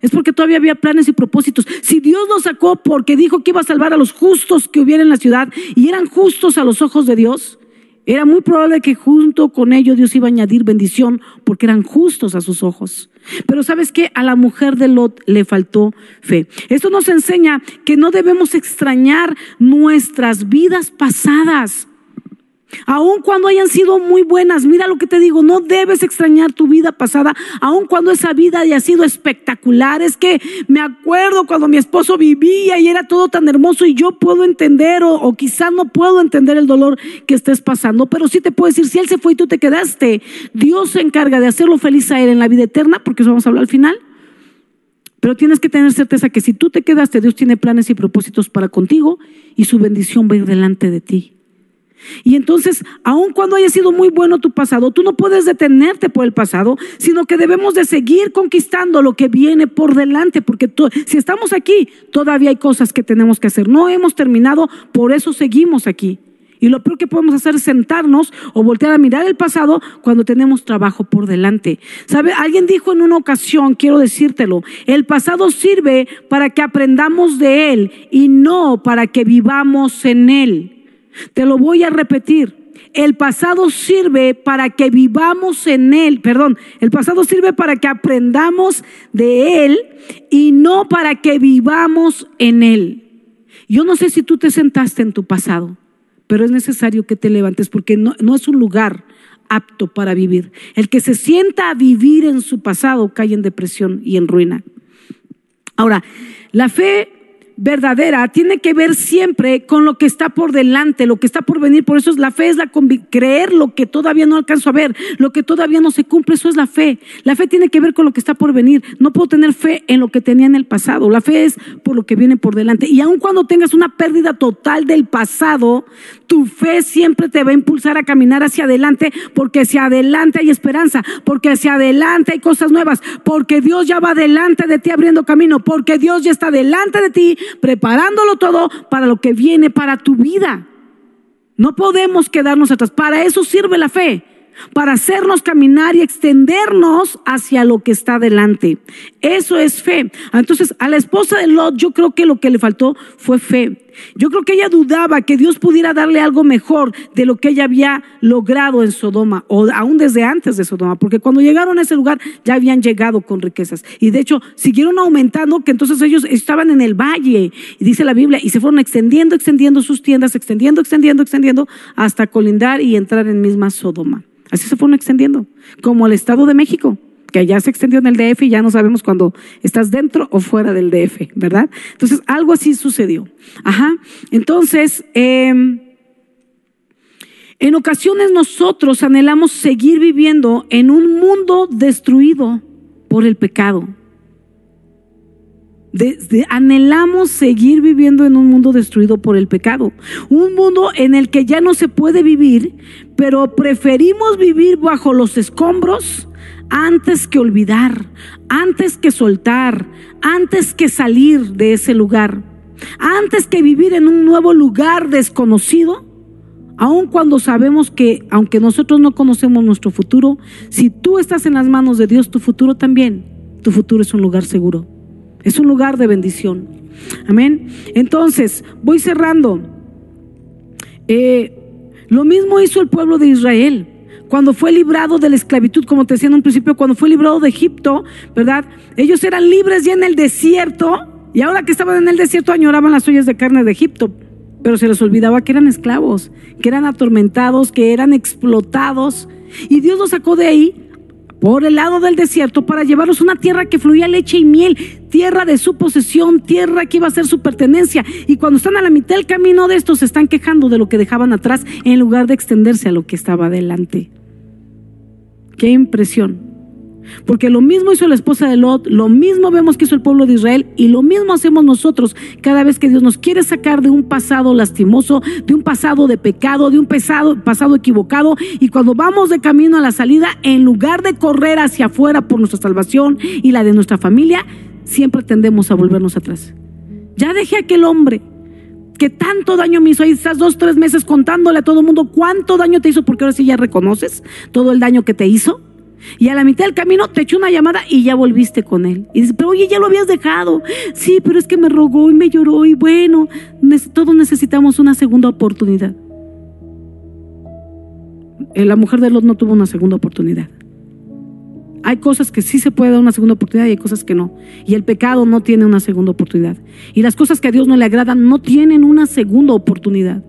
[SPEAKER 1] es porque todavía había planes y propósitos. Si Dios los sacó porque dijo que iba a salvar a los justos que hubiera en la ciudad y eran justos a los ojos de Dios, era muy probable que junto con ellos Dios iba a añadir bendición porque eran justos a sus ojos. Pero sabes que a la mujer de Lot le faltó fe. Esto nos enseña que no debemos extrañar nuestras vidas pasadas. Aun cuando hayan sido muy buenas, mira lo que te digo, no debes extrañar tu vida pasada, aun cuando esa vida haya sido espectacular. Es que me acuerdo cuando mi esposo vivía y era todo tan hermoso y yo puedo entender o, o quizás no puedo entender el dolor que estés pasando, pero sí te puedo decir, si él se fue y tú te quedaste, Dios se encarga de hacerlo feliz a él en la vida eterna, porque eso vamos a hablar al final. Pero tienes que tener certeza que si tú te quedaste, Dios tiene planes y propósitos para contigo y su bendición va a ir delante de ti. Y entonces, aun cuando haya sido muy bueno tu pasado, tú no puedes detenerte por el pasado, sino que debemos de seguir conquistando lo que viene por delante, porque si estamos aquí, todavía hay cosas que tenemos que hacer. No hemos terminado, por eso seguimos aquí. Y lo peor que podemos hacer es sentarnos o voltear a mirar el pasado cuando tenemos trabajo por delante. ¿Sabe? Alguien dijo en una ocasión, quiero decírtelo, el pasado sirve para que aprendamos de él y no para que vivamos en él. Te lo voy a repetir. El pasado sirve para que vivamos en él, perdón, el pasado sirve para que aprendamos de él y no para que vivamos en él. Yo no sé si tú te sentaste en tu pasado, pero es necesario que te levantes porque no, no es un lugar apto para vivir. El que se sienta a vivir en su pasado cae en depresión y en ruina. Ahora, la fe verdadera tiene que ver siempre con lo que está por delante, lo que está por venir. Por eso es la fe, es la creer lo que todavía no alcanzo a ver, lo que todavía no se cumple, eso es la fe. La fe tiene que ver con lo que está por venir. No puedo tener fe en lo que tenía en el pasado. La fe es por lo que viene por delante. Y aun cuando tengas una pérdida total del pasado, tu fe siempre te va a impulsar a caminar hacia adelante, porque hacia adelante hay esperanza, porque hacia adelante hay cosas nuevas, porque Dios ya va delante de ti abriendo camino, porque Dios ya está delante de ti preparándolo todo para lo que viene para tu vida. No podemos quedarnos atrás. Para eso sirve la fe para hacernos caminar y extendernos hacia lo que está delante. Eso es fe. Entonces, a la esposa de Lot, yo creo que lo que le faltó fue fe. Yo creo que ella dudaba que Dios pudiera darle algo mejor de lo que ella había logrado en Sodoma, o aún desde antes de Sodoma, porque cuando llegaron a ese lugar ya habían llegado con riquezas. Y de hecho, siguieron aumentando, que entonces ellos estaban en el valle, y dice la Biblia, y se fueron extendiendo, extendiendo sus tiendas, extendiendo, extendiendo, extendiendo, hasta colindar y entrar en misma Sodoma. Así se fueron extendiendo, como el Estado de México, porque allá se extendió en el DF y ya no sabemos cuando estás dentro o fuera del DF, ¿verdad? Entonces, algo así sucedió. Ajá. Entonces, em, en ocasiones nosotros anhelamos seguir viviendo en un mundo destruido por el pecado anhelamos seguir viviendo en un mundo destruido por el pecado. Un mundo en el que ya no se puede vivir, pero preferimos vivir bajo los escombros antes que olvidar, antes que soltar, antes que salir de ese lugar, antes que vivir en un nuevo lugar desconocido. Aun cuando sabemos que, aunque nosotros no conocemos nuestro futuro, si tú estás en las manos de Dios, tu futuro también, tu futuro es un lugar seguro. Es un lugar de bendición. Amén. Entonces, voy cerrando. Eh, lo mismo hizo el pueblo de Israel. Cuando fue librado de la esclavitud, como te decía en un principio, cuando fue librado de Egipto, ¿verdad? Ellos eran libres ya en el desierto y ahora que estaban en el desierto añoraban las ollas de carne de Egipto, pero se les olvidaba que eran esclavos, que eran atormentados, que eran explotados. Y Dios los sacó de ahí por el lado del desierto para llevarlos a una tierra que fluía leche y miel, tierra de su posesión, tierra que iba a ser su pertenencia. Y cuando están a la mitad del camino de estos, se están quejando de lo que dejaban atrás en lugar de extenderse a lo que estaba adelante. Qué impresión. Porque lo mismo hizo la esposa de Lot, lo mismo vemos que hizo el pueblo de Israel y lo mismo hacemos nosotros cada vez que Dios nos quiere sacar de un pasado lastimoso, de un pasado de pecado, de un pasado, equivocado y cuando vamos de camino a la salida, en lugar de correr hacia afuera por nuestra salvación y la de nuestra familia, siempre tendemos a volvernos atrás. Ya dejé a aquel hombre que tanto daño me hizo ahí, estás dos, tres meses contándole a todo el mundo cuánto daño te hizo, porque ahora sí ya reconoces todo el daño que te hizo. Y a la mitad del camino te echó una llamada y ya volviste con él. Y dices, pero oye, ya lo habías dejado. Sí, pero es que me rogó y me lloró y bueno, todos necesitamos una segunda oportunidad. Eh, la mujer de Lot no tuvo una segunda oportunidad. Hay cosas que sí se puede dar una segunda oportunidad y hay cosas que no. Y el pecado no tiene una segunda oportunidad. Y las cosas que a Dios no le agradan no tienen una segunda oportunidad.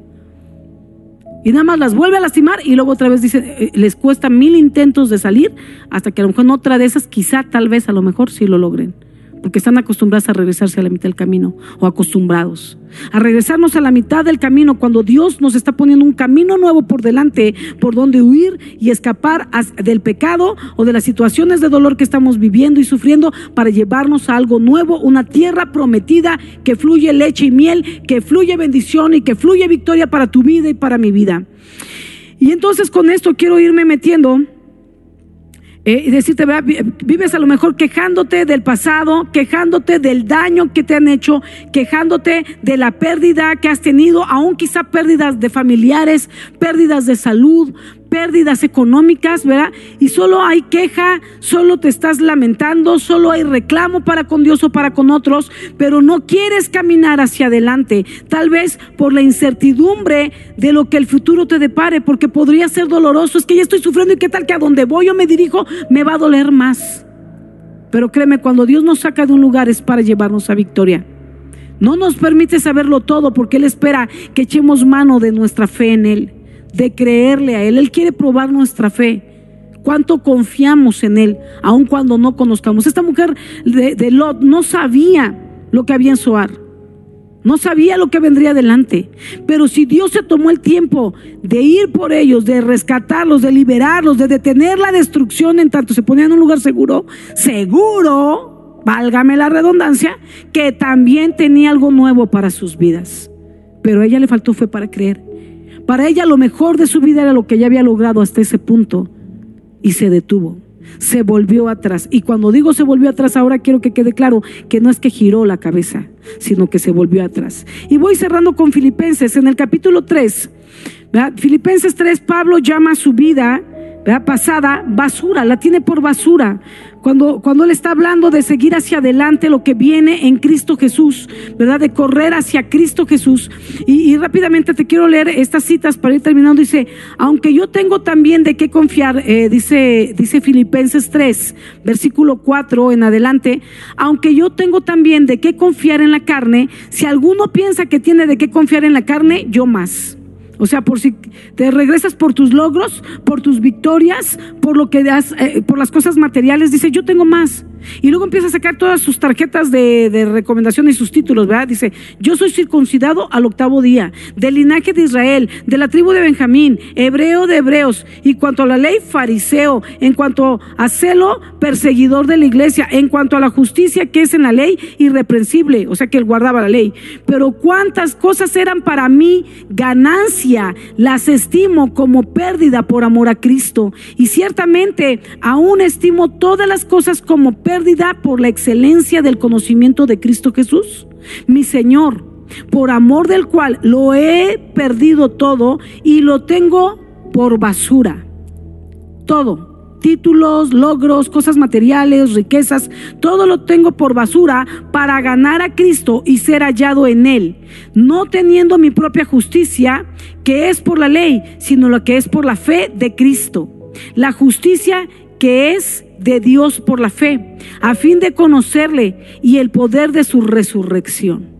[SPEAKER 1] Y nada más las vuelve a lastimar y luego otra vez dice, eh, les cuesta mil intentos de salir hasta que a lo mejor en otra de esas, quizá, tal vez, a lo mejor sí lo logren porque están acostumbrados a regresarse a la mitad del camino o acostumbrados. A regresarnos a la mitad del camino cuando Dios nos está poniendo un camino nuevo por delante por donde huir y escapar del pecado o de las situaciones de dolor que estamos viviendo y sufriendo para llevarnos a algo nuevo, una tierra prometida que fluye leche y miel, que fluye bendición y que fluye victoria para tu vida y para mi vida. Y entonces con esto quiero irme metiendo eh, y decirte, vives a lo mejor quejándote del pasado, quejándote del daño que te han hecho, quejándote de la pérdida que has tenido, aún quizá pérdidas de familiares, pérdidas de salud, pérdidas económicas, ¿verdad? Y solo hay queja, solo te estás lamentando, solo hay reclamo para con Dios o para con otros, pero no quieres caminar hacia adelante, tal vez por la incertidumbre de lo que el futuro te depare, porque podría ser doloroso, es que ya estoy sufriendo y qué tal que a donde voy o me dirijo me va a doler más. Pero créeme, cuando Dios nos saca de un lugar es para llevarnos a victoria. No nos permite saberlo todo porque Él espera que echemos mano de nuestra fe en Él de creerle a Él. Él quiere probar nuestra fe. Cuánto confiamos en Él, aun cuando no conozcamos. Esta mujer de, Lot no sabía lo que había en Soar. No sabía lo que vendría adelante. Pero si Dios se tomó el tiempo de ir por ellos, de rescatarlos, de liberarlos, de detener la destrucción en tanto se ponían en un lugar seguro, seguro, válgame la redundancia, que también tenía algo nuevo para sus vidas. Pero a ella le faltó fue para creer. Para ella lo mejor de su vida era lo que ella había logrado hasta ese punto y se detuvo. Se volvió atrás. Y cuando digo se volvió atrás, ahora quiero que quede claro que no es que giró la cabeza, sino que se volvió atrás. Y voy cerrando con Filipenses. En el capítulo 3, Filipenses 3, Pablo llama a su vida pasada basura, la tiene por basura. Cuando, cuando Él está hablando de seguir hacia adelante lo que viene en Cristo Jesús, ¿verdad? De correr hacia Cristo Jesús. Y, rápidamente te quiero leer estas citas para ir terminando. Dice, aunque yo tengo también de qué confiar, eh, dice, dice Filipenses 3, versículo 4 en adelante, aunque yo tengo también de qué confiar en la carne, si alguno piensa que tiene de qué confiar en la carne, yo más. O sea, por si te regresas por tus logros, por tus victorias, por lo que das, eh, por las cosas materiales, dice, yo tengo más. Y luego empieza a sacar todas sus tarjetas de, de, recomendación y sus títulos, ¿verdad? Dice, yo soy circuncidado al octavo día, del linaje de Israel, de la tribu de Benjamín, hebreo de hebreos, y cuanto a la ley, fariseo, en cuanto a celo, perseguidor de la iglesia, en cuanto a la justicia que es en la ley, irreprensible, o sea que él guardaba la ley. Pero cuántas cosas eran para mí ganancia, las estimo como pérdida por amor a Cristo. Y ciertamente aún estimo todas las cosas como pérdida pérdida por la excelencia del conocimiento de Cristo Jesús, mi Señor, por amor del cual lo he perdido todo y lo tengo por basura. Todo, títulos, logros, cosas materiales, riquezas, todo lo tengo por basura para ganar a Cristo y ser hallado en Él, no teniendo mi propia justicia, que es por la ley, sino lo que es por la fe de Cristo. La justicia que es de Dios por la fe, a fin de conocerle y el poder de su resurrección.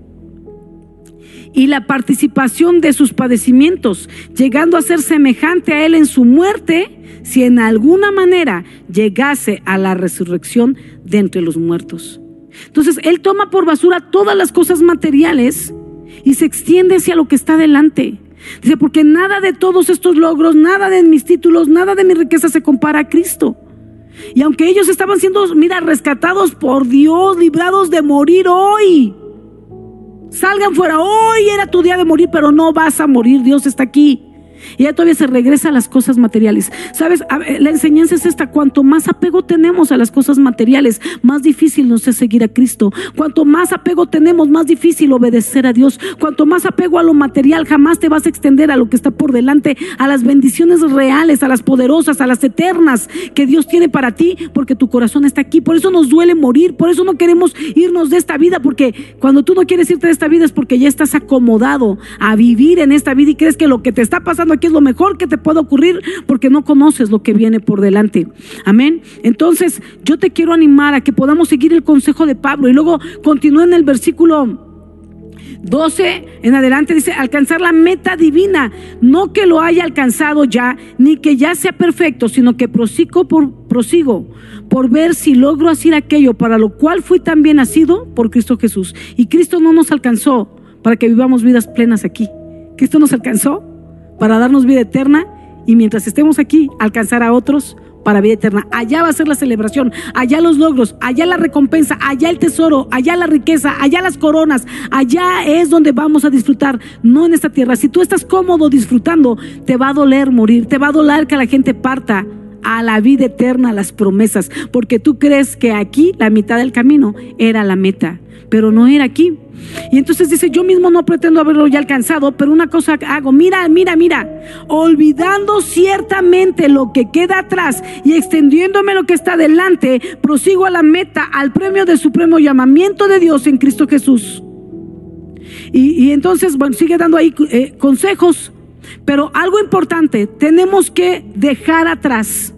[SPEAKER 1] Y la participación de sus padecimientos, llegando a ser semejante a él en su muerte, si en alguna manera llegase a la resurrección de entre los muertos. Entonces, él toma por basura todas las cosas materiales y se extiende hacia lo que está delante. Dice, porque nada de todos estos logros, nada de mis títulos, nada de mi riqueza se compara a Cristo. Y aunque ellos estaban siendo, mira, rescatados por Dios, librados de morir hoy. Salgan fuera, hoy era tu día de morir, pero no vas a morir, Dios está aquí. Y ya todavía se regresa a las cosas materiales. Sabes, la enseñanza es esta, cuanto más apego tenemos a las cosas materiales, más difícil nos es seguir a Cristo. Cuanto más apego tenemos, más difícil obedecer a Dios. Cuanto más apego a lo material, jamás te vas a extender a lo que está por delante, a las bendiciones reales, a las poderosas, a las eternas que Dios tiene para ti, porque tu corazón está aquí. Por eso nos duele morir, por eso no queremos irnos de esta vida, porque cuando tú no quieres irte de esta vida es porque ya estás acomodado a vivir en esta vida y crees que lo que te está pasando aquí es lo mejor que te puede ocurrir porque no conoces lo que viene por delante. Amén. Entonces, yo te quiero animar a que podamos seguir el consejo de Pablo y luego continúa en el versículo 12 en adelante dice, alcanzar la meta divina, no que lo haya alcanzado ya, ni que ya sea perfecto, sino que prosigo por, prosigo por ver si logro hacer aquello para lo cual fui también nacido por Cristo Jesús. Y Cristo no nos alcanzó para que vivamos vidas plenas aquí. Cristo nos alcanzó para darnos vida eterna y mientras estemos aquí alcanzar a otros para vida eterna. Allá va a ser la celebración, allá los logros, allá la recompensa, allá el tesoro, allá la riqueza, allá las coronas, allá es donde vamos a disfrutar, no en esta tierra. Si tú estás cómodo disfrutando, te va a doler morir, te va a doler que la gente parta a la vida eterna, las promesas, porque tú crees que aquí la mitad del camino era la meta, pero no era aquí. Y entonces dice, yo mismo no pretendo haberlo ya alcanzado, pero una cosa hago, mira, mira, mira, olvidando ciertamente lo que queda atrás y extendiéndome lo que está delante, prosigo a la meta, al premio de supremo llamamiento de Dios en Cristo Jesús. Y, entonces, bueno, sigue dando ahí eh, consejos, pero algo importante, tenemos que dejar atrás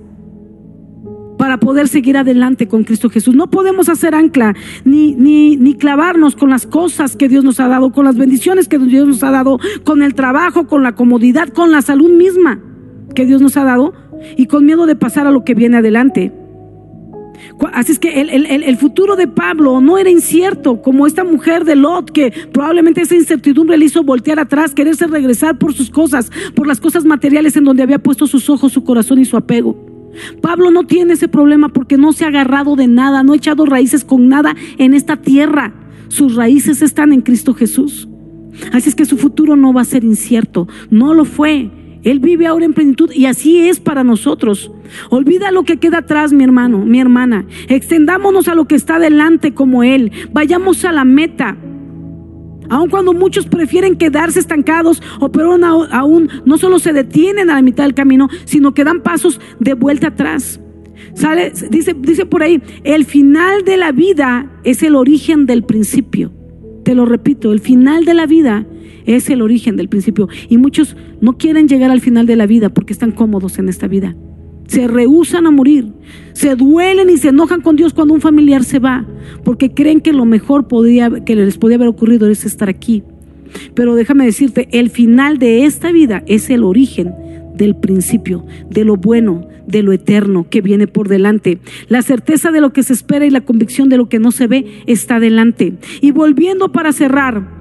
[SPEAKER 1] para poder seguir adelante con Cristo Jesús. No podemos hacer ancla ni, ni, ni clavarnos con las cosas que Dios nos ha dado, con las bendiciones que Dios nos ha dado, con el trabajo, con la comodidad, con la salud misma que Dios nos ha dado y con miedo de pasar a lo que viene adelante. Así es que el, el, el, futuro de Pablo no era incierto, como esta mujer de Lot, que probablemente esa incertidumbre le hizo voltear atrás, quererse regresar por sus cosas, por las cosas materiales en donde había puesto sus ojos, su corazón y su apego. Pablo no tiene ese problema porque no se ha agarrado de nada, no ha echado raíces con nada en esta tierra. Sus raíces están en Cristo Jesús. Así es que su futuro no va a ser incierto. No lo fue. Él vive ahora en plenitud y así es para nosotros. Olvida lo que queda atrás, mi hermano, mi hermana. Extendámonos a lo que está delante como Él. Vayamos a la meta. Aun cuando muchos prefieren quedarse estancados o peor aún, no solo se detienen a la mitad del camino, sino que dan pasos de vuelta atrás. Sale, dice, dice por ahí, el final de la vida es el origen del principio. Te lo repito, el final de la vida es el origen del principio. Y muchos no quieren llegar al final de la vida porque están cómodos en esta vida se rehusan a morir, se duelen y se enojan con Dios cuando un familiar se va, porque creen que lo mejor que les podía haber ocurrido es estar aquí. Pero déjame decirte, el final de esta vida es el origen del principio, de lo bueno, de lo eterno que viene por delante. La certeza de lo que se espera y la convicción de lo que no se ve está delante. Y volviendo para cerrar,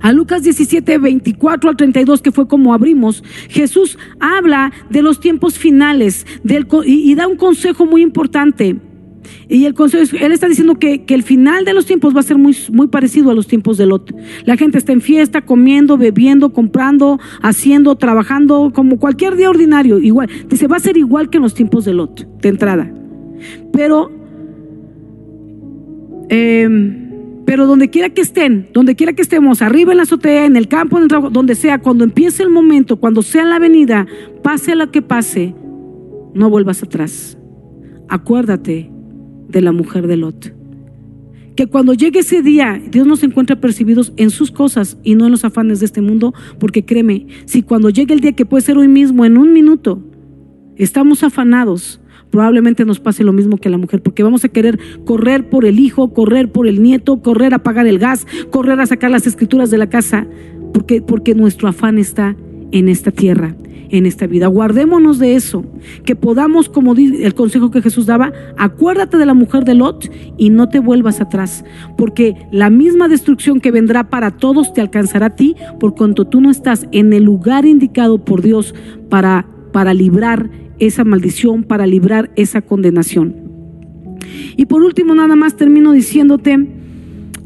[SPEAKER 1] a Lucas 17, 24 al 32, que fue como abrimos, Jesús habla de los tiempos finales y, da un consejo muy importante. Y el consejo, él está diciendo que, el final de los tiempos va a ser muy, parecido a los tiempos de Lot. La gente está en fiesta, comiendo, bebiendo, comprando, haciendo, trabajando, como cualquier día ordinario. Igual, dice, va a ser igual que en los tiempos de Lot, de entrada. Pero eh, pero donde quiera que estén, donde quiera que estemos, arriba en la azotea, en el campo, en el trabajo, donde sea, cuando empiece el momento, cuando sea la avenida, pase lo que pase, no vuelvas atrás. Acuérdate de la mujer de Lot. Que cuando llegue ese día, Dios nos encuentre percibidos en sus cosas y no en los afanes de este mundo, porque créeme, si cuando llegue el día que puede ser hoy mismo, en un minuto, estamos afanados, probablemente nos pase lo mismo que a la mujer, porque vamos a querer correr por el hijo, correr por el nieto, correr a pagar el gas, correr a sacar las escrituras de la casa, porque, porque nuestro afán está en esta tierra, en esta vida. Guardémonos de eso, que podamos, como el consejo que Jesús daba, acuérdate de la mujer de Lot y no te vuelvas atrás, porque la misma destrucción que vendrá para todos te alcanzará a ti, por cuanto tú no estás en el lugar indicado por Dios para, para librar esa maldición, para librar esa condenación. Y por último, nada más termino diciéndote,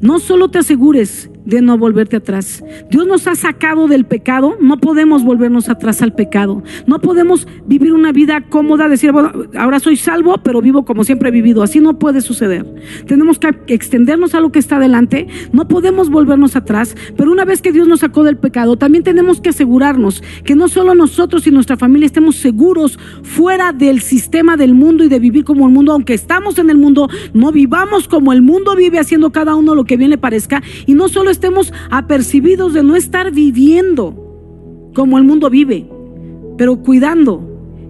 [SPEAKER 1] no solo te asegures de no volverte atrás. Dios nos ha sacado del pecado, no podemos volvernos atrás al pecado. No podemos vivir una vida cómoda, decir, bueno, ahora soy salvo, pero vivo como siempre he vivido. Así no puede suceder. Tenemos que extendernos a lo que está delante, no podemos volvernos atrás, pero una vez que Dios nos sacó del pecado, también tenemos que asegurarnos que no solo nosotros y nuestra familia estemos seguros fuera del sistema del mundo y de vivir como el mundo, aunque estamos en el mundo, no vivamos como el mundo vive haciendo cada uno lo que bien le parezca y no solo estemos apercibidos de no estar viviendo como el mundo vive, pero cuidando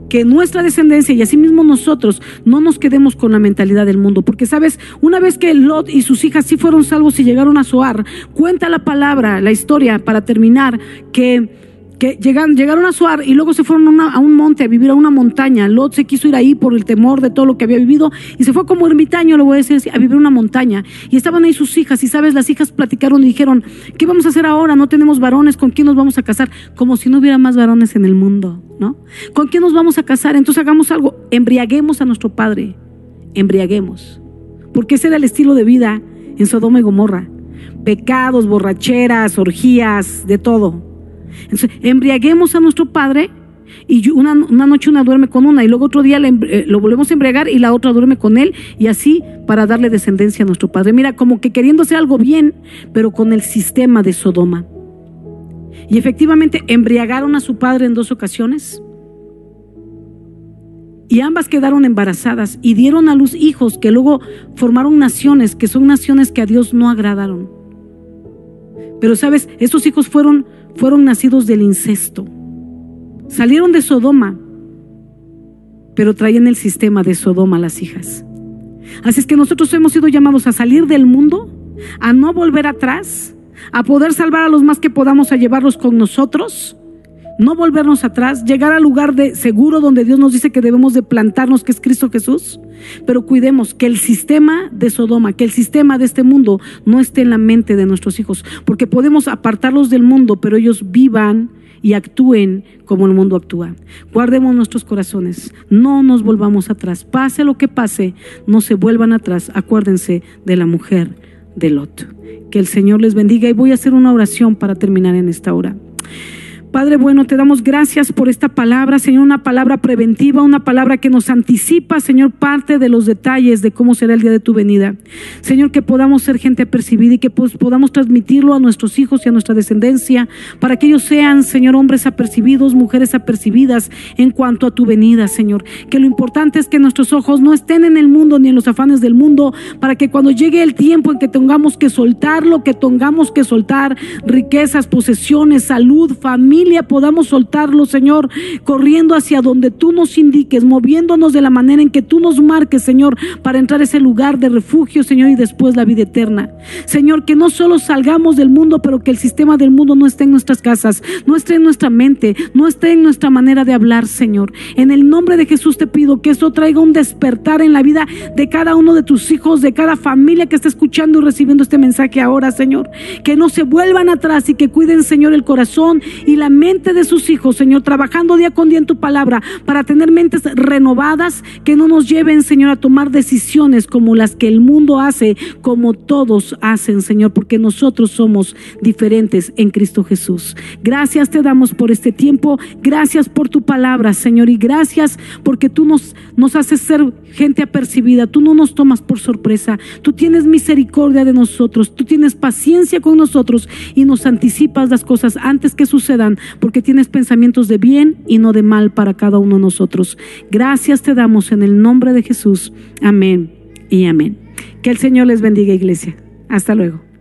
[SPEAKER 1] que nuestra descendencia y asimismo nosotros no nos quedemos con la mentalidad del mundo. Porque, sabes, una vez que Lot y sus hijas sí fueron salvos y llegaron a Zoar, cuenta la palabra, la historia, para terminar, que que llegaron a Suar y luego se fueron a, un monte a vivir a una montaña. Lot se quiso ir ahí por el temor de todo lo que había vivido y se fue como ermitaño, lo voy a decir a vivir una montaña. Y estaban ahí sus hijas y sabes, las hijas platicaron y dijeron, ¿qué vamos a hacer ahora? No tenemos varones, ¿con quién nos vamos a casar? Como si no hubiera más varones en el mundo, ¿no? ¿Con quién nos vamos a casar? Entonces hagamos algo, embriaguemos a nuestro padre, embriaguemos. Porque ese era el estilo de vida en Sodoma y Gomorra. Pecados, borracheras, orgías, de todo. Entonces, embriaguemos a nuestro padre y una, noche una duerme con una y luego otro día eh, lo volvemos a embriagar y la otra duerme con él y así para darle descendencia a nuestro padre. Mira, como que queriendo hacer algo bien, pero con el sistema de Sodoma. Y efectivamente embriagaron a su padre en dos ocasiones. Y ambas quedaron embarazadas y dieron a luz hijos que luego formaron naciones, que son naciones que a Dios no agradaron. Pero sabes, estos hijos fueron fueron nacidos del incesto. Salieron de Sodoma, pero traían el sistema de Sodoma las hijas. Así es que nosotros hemos sido llamados a salir del mundo, a no volver atrás, a poder salvar a los más que podamos, a llevarlos con nosotros no volvernos atrás, llegar al lugar de seguro donde Dios nos dice que debemos de plantarnos, que es Cristo Jesús. Pero cuidemos que el sistema de Sodoma, que el sistema de este mundo no esté en la mente de nuestros hijos, porque podemos apartarlos del mundo, pero ellos vivan y actúen como el mundo actúa. Guardemos nuestros corazones, no nos volvamos atrás. Pase lo que pase, no se vuelvan atrás. Acuérdense de la mujer de Lot. Que el Señor les bendiga y voy a hacer una oración para terminar en esta hora. Padre bueno, te damos gracias por esta palabra, Señor, una palabra preventiva, una palabra que nos anticipa, Señor, parte de los detalles de cómo será el día de tu venida. Señor, que podamos ser gente apercibida y que podamos transmitirlo a nuestros hijos y a nuestra descendencia, para que ellos sean, Señor, hombres apercibidos, mujeres apercibidas en cuanto a tu venida, Señor. Que lo importante es que nuestros ojos no estén en el mundo ni en los afanes del mundo, para que cuando llegue el tiempo en que tengamos que soltar lo que tengamos que soltar, riquezas, posesiones, salud, familia, podamos soltarlo, Señor, corriendo hacia donde tú nos indiques, moviéndonos de la manera en que tú nos marques, Señor, para entrar a ese lugar de refugio, Señor, y después la vida eterna. Señor, que no solo salgamos del mundo, pero que el sistema del mundo no esté en nuestras casas, no esté en nuestra mente, no esté en nuestra manera de hablar, Señor. En el nombre de Jesús te pido que esto traiga un despertar en la vida de cada uno de tus hijos, de cada familia que está escuchando y recibiendo este mensaje ahora, Señor. Que no se vuelvan atrás y que cuiden, Señor, el corazón y la mente de sus hijos, Señor, trabajando día con día en tu palabra para tener mentes renovadas que no nos lleven, Señor, a tomar decisiones como las que el mundo hace, como todos hacen, Señor, porque nosotros somos diferentes en Cristo Jesús. Gracias te damos por este tiempo, gracias por tu palabra, Señor, y gracias porque tú nos, nos haces ser gente apercibida, tú no nos tomas por sorpresa, tú tienes misericordia de nosotros, tú tienes paciencia con nosotros y nos anticipas las cosas antes que sucedan, porque tienes pensamientos de bien y no de mal para cada uno de nosotros. Gracias te damos en el nombre de Jesús. Amén y amén. Que el Señor les bendiga, iglesia. Hasta luego.